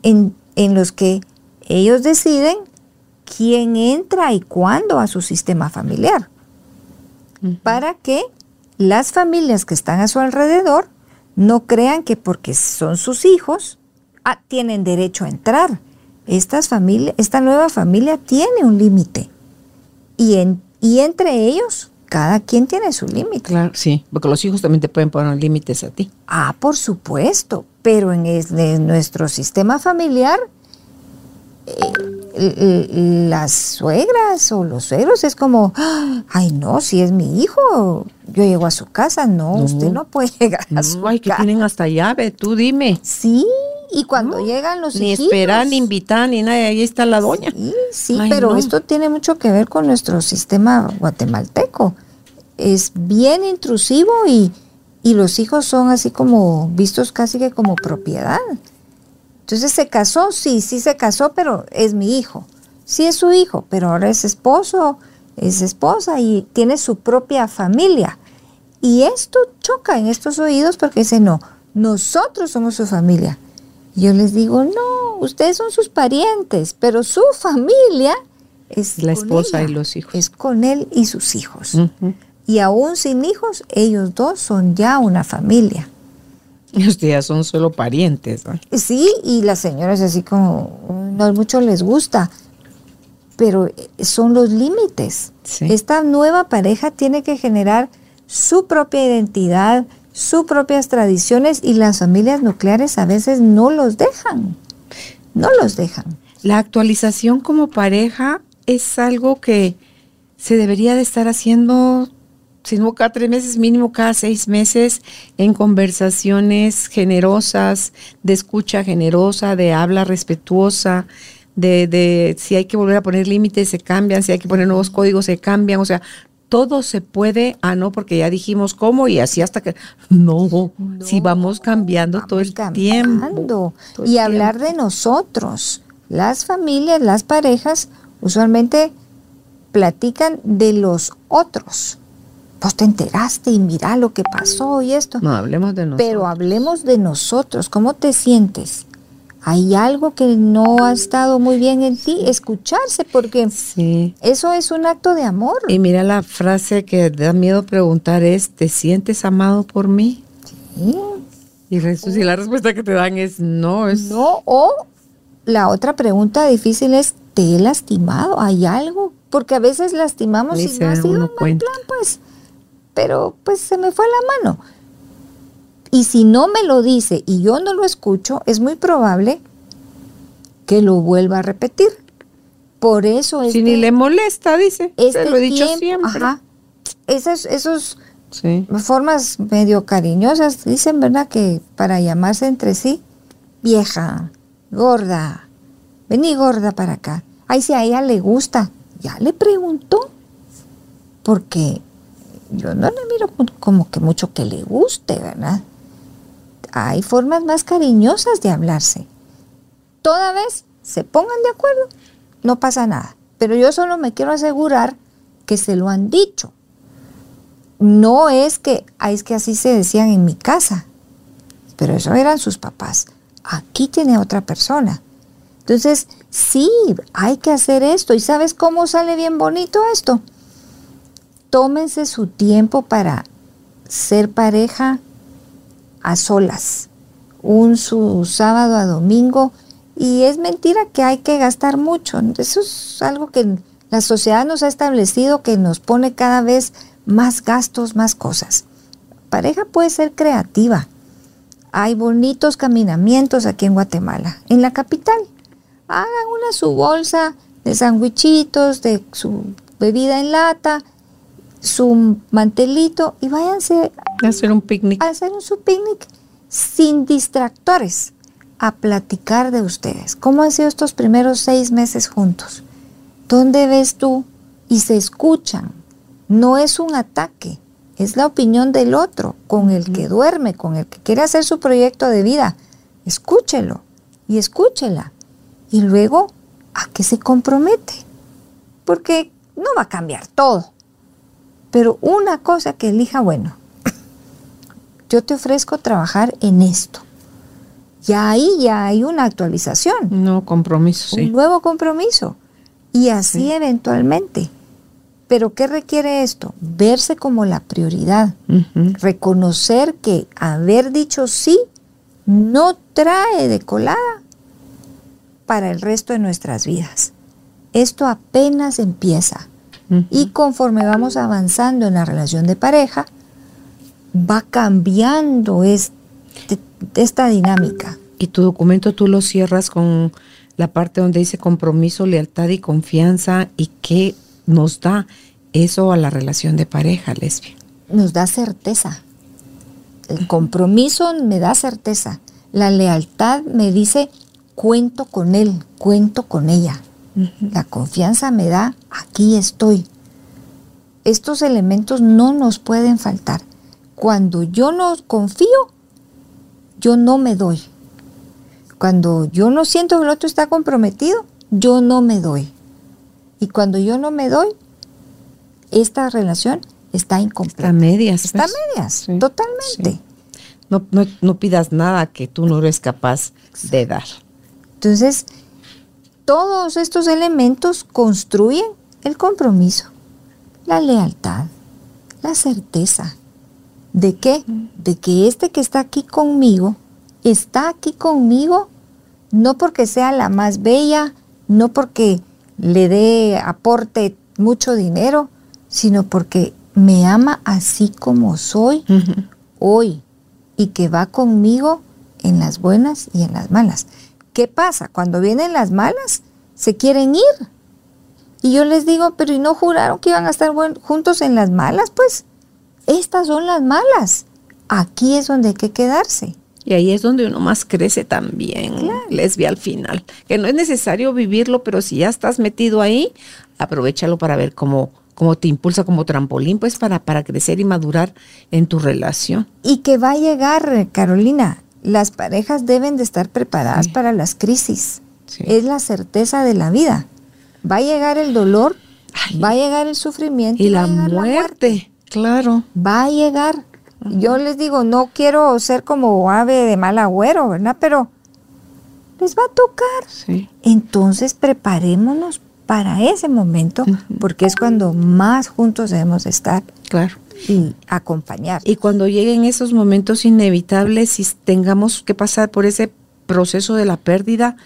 en, en los que ellos deciden quién entra y cuándo a su sistema familiar. Para que las familias que están a su alrededor no crean que porque son sus hijos ah, tienen derecho a entrar. Estas esta nueva familia tiene un límite. Y, y entre ellos, cada quien tiene su límite. Claro, sí, porque los hijos también te pueden poner límites a ti. Ah, por supuesto, pero en nuestro sistema familiar eh, las suegras o los suegros es como, ay no, si es mi hijo, yo llego a su casa, no, usted no puede llegar a su ay, que tienen hasta llave, tú dime. Sí, y cuando llegan los Ni esperan, ni invitan, ni nada, ahí está la doña. Sí, sí pero esto tiene mucho que ver con nuestro sistema guatemalteco. Es bien intrusivo y, y los hijos son así como vistos casi que como propiedad. Entonces se casó, sí, sí se casó, pero es mi hijo. Sí es su hijo, pero ahora es esposo, es esposa y tiene su propia familia. Y esto choca en estos oídos porque dice, no, nosotros somos su familia. Yo les digo, no, ustedes son sus parientes, pero su familia es la esposa y los hijos. Es con él y sus hijos. Y aún sin hijos, ellos dos son ya una familia. Ustedes son solo parientes. ¿no? Sí, y las señoras así como, no mucho les gusta, pero son los límites. Sí. Esta nueva pareja tiene que generar su propia identidad, sus propias tradiciones y las familias nucleares a veces no los dejan, no los dejan. La actualización como pareja es algo que se debería de estar haciendo, si no cada tres meses, mínimo cada seis meses, en conversaciones generosas, de escucha generosa, de habla respetuosa, de, de si hay que volver a poner límites, se cambian, si hay que poner nuevos códigos, se cambian, o sea, todo se puede, ah, no, porque ya dijimos cómo y así hasta que, no, si vamos cambiando todo el tiempo. todo el Y hablar tiempo. de nosotros. Las familias, las parejas, usualmente platican de los otros. Pues te enteraste y mira lo que pasó y esto. No, hablemos de nosotros. Pero hablemos de nosotros. ¿Cómo te sientes? ¿Hay algo que no ha estado muy bien en ti? Escucharse, porque Sí. eso es un acto de amor. Y mira la frase que da miedo preguntar es, ¿te sientes amado por mí? Sí. Y la respuesta que te dan es no, es No, o la otra pregunta difícil es, ¿te he lastimado? ¿Hay algo? Porque a veces lastimamos y no ha sido mal plan, pues. Pero pues se me fue la mano. Y si no me lo dice y yo no lo escucho, es muy probable que lo vuelva a repetir. Por eso es si ni le molesta, dice. este Se lo he dicho tiempo- siempre. Ajá. Esas, esos Sí. formas medio cariñosas dicen, ¿verdad? Que para llamarse entre sí, vieja, gorda, vení gorda para acá. Ay, si a ella le gusta, ya le preguntó. Porque yo no le miro como que mucho que le guste, ¿verdad? Hay formas más cariñosas de hablarse. Toda vez se pongan de acuerdo, no pasa nada. Pero yo solo me quiero asegurar que se lo han dicho. No es que, ah, es que así se decían en mi casa, pero eso eran sus papás. Aquí tiene otra persona. Entonces, sí, hay que hacer esto. ¿Y sabes cómo sale bien bonito esto? Tómense su tiempo para ser pareja a solas, un su sábado a domingo. Y es mentira que hay que gastar mucho. Eso es algo que la sociedad nos ha establecido que nos pone cada vez más gastos, más cosas. Pareja puede ser creativa. Hay bonitos caminamientos aquí en Guatemala, en la capital. Hagan una su bolsa de sandwichitos, de su bebida en lata, su mantelito y váyanse Hacer un picnic. a hacer un su picnic sin distractores, a platicar de ustedes. ¿Cómo han sido estos primeros seis meses juntos? ¿Dónde ves tú? Y se escuchan. No es un ataque, es la opinión del otro, con el que duerme, con el que quiere hacer su proyecto de vida. Escúchelo y escúchela. Y luego, ¿a qué se compromete? Porque no va a cambiar todo. Pero una cosa que elija, bueno, yo te ofrezco trabajar en esto. Ya ahí ya hay una actualización, No, compromiso, un sí. nuevo compromiso. Y así Sí. eventualmente. Pero ¿qué requiere esto? Verse como la prioridad. Reconocer que haber dicho sí no trae de colada para el resto de nuestras vidas. Esto apenas empieza. Y conforme vamos avanzando en la relación de pareja, va cambiando este- esta dinámica. Y tu documento tú lo cierras con la parte donde dice compromiso, lealtad y confianza y qué nos da eso a la relación de pareja, lesbia. Nos da certeza. El compromiso me da certeza. La lealtad me dice, cuento con él, cuento con ella. La confianza me da, aquí estoy. Estos elementos no nos pueden faltar. Cuando yo no confío, yo no me doy. Cuando yo no siento que el otro está comprometido, yo no me doy. Y cuando yo no me doy, esta relación está incompleta. Está a medias. Está a pues. medias, Sí, totalmente. sí. No, no, no pidas nada que tú no eres capaz de dar. Entonces, todos estos elementos construyen el compromiso, la lealtad, la certeza, ¿De qué? De que este que está aquí conmigo, está aquí conmigo no porque sea la más bella, no porque le dé aporte mucho dinero, sino porque me ama así como soy hoy y que va conmigo en las buenas y en las malas. ¿Qué pasa? Cuando vienen las malas, se quieren ir. Y yo les digo, pero ¿y no juraron que iban a estar juntos en las malas? Pues estas son las malas. Aquí es donde hay que quedarse. Y ahí es donde uno más crece también, lesbia al final. Que no es necesario vivirlo, pero si ya estás metido ahí, aprovechalo para ver cómo, cómo te impulsa como trampolín, pues para, para crecer y madurar en tu relación. Y que va a llegar, Carolina, las parejas deben de estar preparadas para las crisis. Es la certeza de la vida. Va a llegar el dolor, va a llegar el sufrimiento. Y, la, muerte, la muerte, claro. Va a llegar yo les digo, no quiero ser como ave de mal agüero, ¿verdad? Pero les va a tocar. Sí. Entonces preparémonos para ese momento, porque es cuando más juntos debemos estar. Claro. Y acompañar. Y cuando lleguen esos momentos inevitables y tengamos que pasar por ese proceso de la pérdida,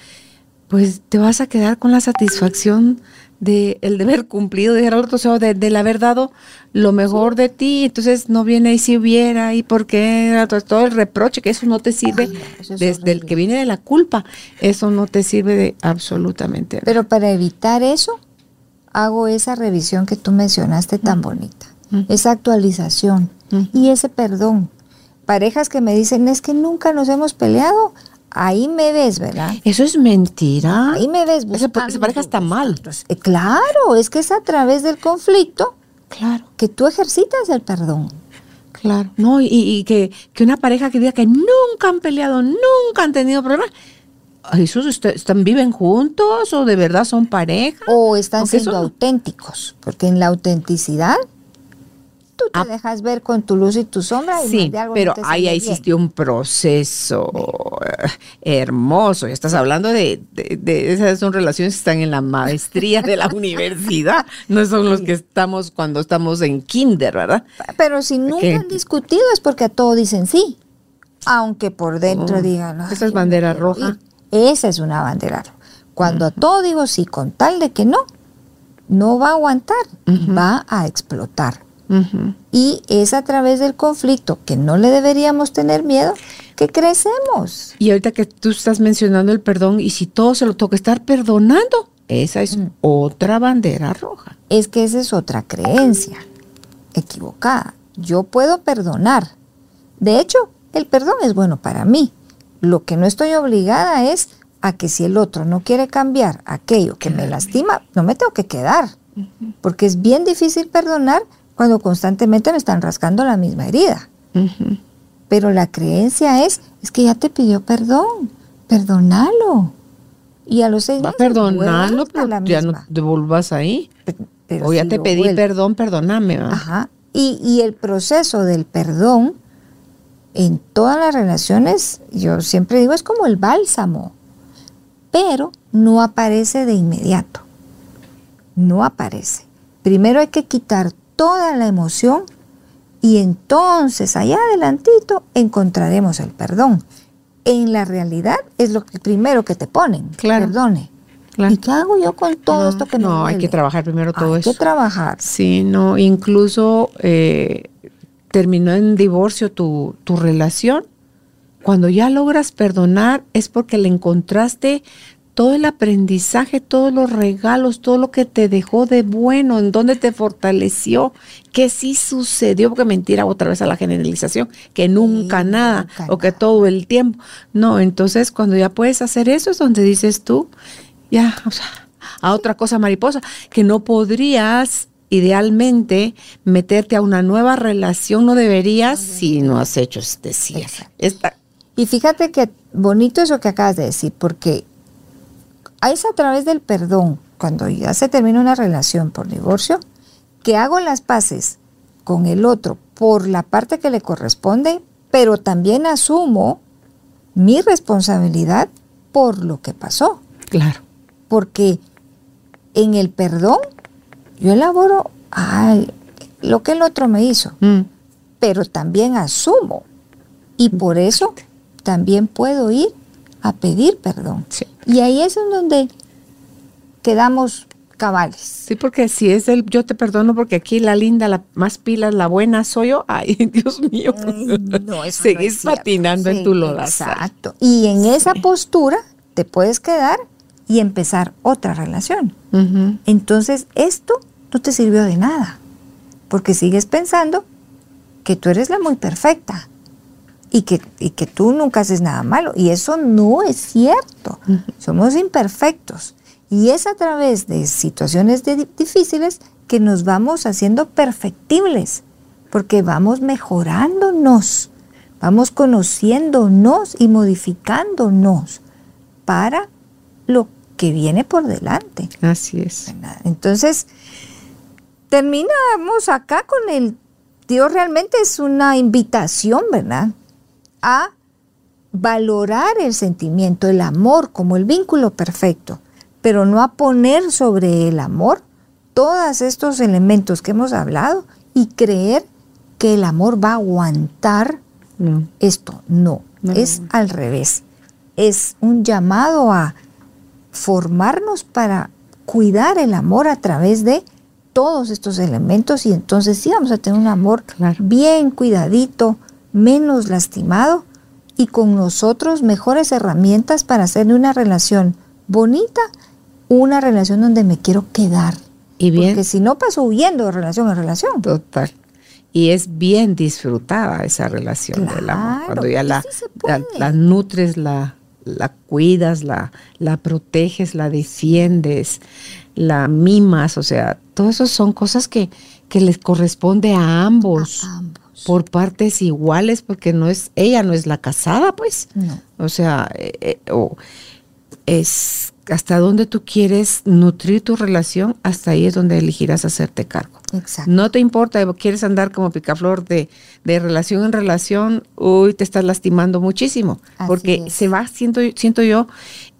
pues te vas a quedar con la satisfacción de el deber cumplido, de, otro, de, del haber dado lo mejor de ti, entonces no viene y si hubiera y por qué, todo el reproche, que eso no te sirve, desde el que viene de la culpa, eso no te sirve de absolutamente nada. Pero para evitar eso, hago esa revisión que tú mencionaste tan bonita, esa actualización y ese perdón. Parejas que me dicen, es que nunca nos hemos peleado, Ahí me ves, ¿verdad? Eso es mentira. Ahí me ves buscando. Esa, pareja está mal. Eh, claro, es que es a través del conflicto claro. que tú ejercitas el perdón. Claro, no, y, que, una pareja que diga que nunca han peleado, nunca han tenido problemas, ¿Esos están, viven juntos o de verdad son pareja? O están siendo auténticos, porque en la autenticidad tú te ah. dejas ver con tu luz y tu sombra. Y sí, pero ahí existió un proceso eh, hermoso. Estás hablando de, esas son relaciones que están en la maestría de la universidad, no son los que estamos cuando estamos en kinder, ¿verdad? Pero si nunca han discutido es porque a todo dicen sí, aunque por dentro oh, digan... Esa es bandera roja. Esa es una bandera roja. Cuando a todo digo sí, con tal de que no, no va a aguantar, va a explotar. Y es a través del conflicto, que no le deberíamos tener miedo, que crecemos. Y ahorita que tú estás mencionando el perdón, y si todo se lo toca estar perdonando, esa es mm. otra bandera roja. Es que esa es otra creencia equivocada. Yo puedo perdonar. De hecho, el perdón es bueno para mí. Lo que no estoy obligada es a que si el otro no quiere cambiar aquello que me lastima, no me tengo que quedar. Porque es bien difícil perdonar cuando constantemente me están rascando la misma herida. Pero la creencia es, es que ya te pidió perdón, perdónalo. Y a los seis Va perdonarlo, pero ya no te volvas ahí. o ya te pedí perdón, perdóname. Ajá. Y, y el proceso del perdón en todas las relaciones, yo siempre digo, es como el bálsamo, pero no aparece de inmediato. No aparece. Primero hay que quitar toda la emoción y entonces allá adelantito encontraremos el perdón. En la realidad es lo que primero que te ponen, claro. perdone. ¿Y qué hago yo con todo esto que no? No, hay que trabajar primero todo eso. Hay que trabajar. Sí, no, incluso eh, terminó en divorcio tu, tu relación. Cuando ya logras perdonar es porque le encontraste todo el aprendizaje, todos los regalos, todo lo que te dejó de bueno, en dónde te fortaleció, que sí sucedió, porque mentira otra vez a la generalización, que nunca nada o que todo el tiempo. No, entonces cuando ya puedes hacer eso es donde dices tú, ya, o sea, a otra cosa mariposa, que no podrías idealmente meterte a una nueva relación, no deberías si no has hecho este cierre. Y fíjate que bonito eso que acabas de decir, porque es a través del perdón, cuando ya se termina una relación por divorcio, que hago las paces con el otro por la parte que le corresponde, pero también asumo mi responsabilidad por lo que pasó. Claro. Porque en el perdón yo elaboro ay, lo que el otro me hizo. Mm. pero también asumo. Y por eso también puedo ir a pedir perdón. Y ahí es en donde quedamos cabales. Sí, porque si es el yo te perdono porque aquí la linda, la más pilas, la buena soy yo, ay, Dios mío. no, Seguís patinando en tu lodazal. Exacto. Y en esa postura te puedes quedar y empezar otra relación. Entonces, esto no te sirvió de nada, porque sigues pensando que tú eres la muy perfecta y que, y que tú nunca haces nada malo. Y eso no es cierto. Somos imperfectos. Y es a través de situaciones difíciles que nos vamos haciendo perfectibles, porque vamos mejorándonos, vamos conociéndonos y modificándonos para lo que viene por delante. Así es. Entonces, terminamos acá con el Dios realmente es una invitación, ¿verdad? A valorar el sentimiento, el amor como el vínculo perfecto pero no a poner sobre el amor todos estos elementos que hemos hablado y creer que el amor va a aguantar esto. No, es al revés. Es un llamado a formarnos para cuidar el amor a través de todos estos elementos y entonces sí vamos a tener un amor bien cuidadito, menos lastimado y con nosotros mejores herramientas para hacer una relación bonita una relación donde me quiero quedar. Y bien. Porque si no paso huyendo de relación en relación. Total. Y es bien disfrutada esa relación del amor. Cuando ya la, la, nutres, la, la cuidas, la, la proteges, la defiendes, la mimas, o sea, todo eso son cosas que, que les corresponde a ambos. Por partes iguales, porque no es, ella no es la casada, pues. No. O sea, eh, eh, es hasta dónde tú quieres nutrir tu relación, hasta ahí es donde elegirás hacerte cargo. Exacto. No te importa, quieres andar como picaflor de, de relación en relación, uy, te estás lastimando muchísimo, porque se va, siento, siento yo,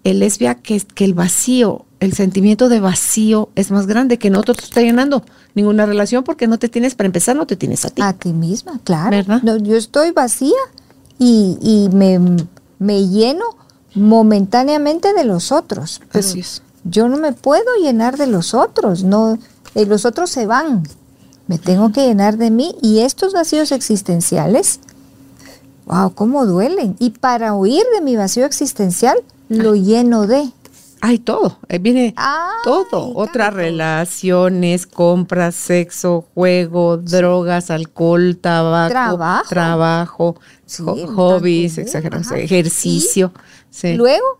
el lesbia que, que el vacío, el sentimiento de vacío es más grande que no te está llenando ninguna relación porque no te tienes, para empezar, no te tienes a ti. A ti misma, claro. ¿verdad? No, yo estoy vacía y, y me, me lleno momentáneamente de los otros. Así es. Yo no me puedo llenar de los otros, no, eh, los otros se van. Me tengo que llenar de mí y estos vacíos existenciales, wow, cómo duelen. Y para huir de mi vacío existencial, lo lleno de. Hay todo, viene todo. Otras relaciones, compras, sexo, juego, drogas, alcohol, tabaco, trabajo, trabajo hobbies, ejercicio. Luego,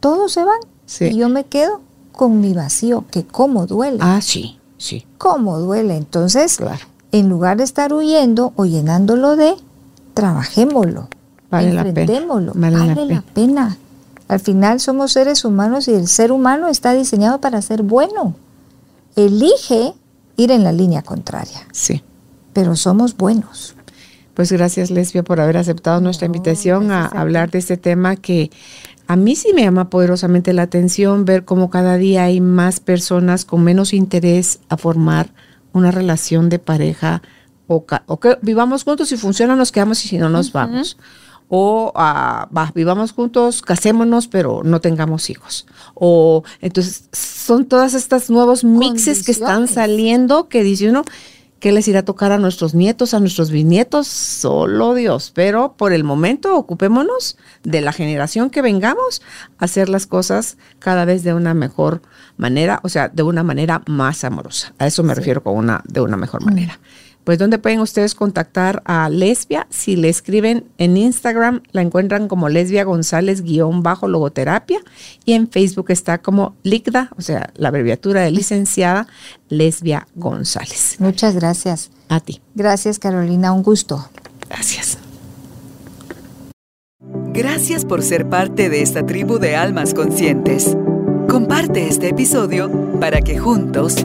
todos se van y yo me quedo con mi vacío, que cómo duele. Ah, sí, sí. Cómo duele. Entonces, en lugar de estar huyendo o llenándolo de, trabajémoslo, vale enfrentémoslo, la pena. vale, la, pena. Al final somos seres humanos y el ser humano está diseñado para ser bueno. Elige ir en la línea contraria. Sí. Pero somos buenos. Pues gracias, Lesbia, por haber aceptado nuestra invitación a, hablar de este tema que a mí sí me llama poderosamente la atención ver cómo cada día hay más personas con menos interés a formar una relación de pareja o, que vivamos juntos, si funciona nos quedamos y si no nos vamos. O ah, vivamos juntos, casémonos, pero no tengamos hijos. O entonces son todas estas nuevos mixes que están saliendo que dice uno, ¿Qué les irá a tocar a nuestros nietos, a nuestros bisnietos? Solo Dios. Pero por el momento ocupémonos de la generación que vengamos a hacer las cosas cada vez de una mejor manera, o sea, de una manera más amorosa. A eso me refiero con una, de una mejor manera pues ¿dónde pueden ustedes contactar a Lesbia? Si le escriben en Instagram, la encuentran como Lesbia González guion bajo logoterapia y en Facebook está como LICDA, o sea, la abreviatura de licenciada Lesbia González. Muchas gracias. A ti. Gracias Carolina, un gusto. Gracias. Gracias por ser parte de esta tribu de almas conscientes. Comparte este episodio para que juntos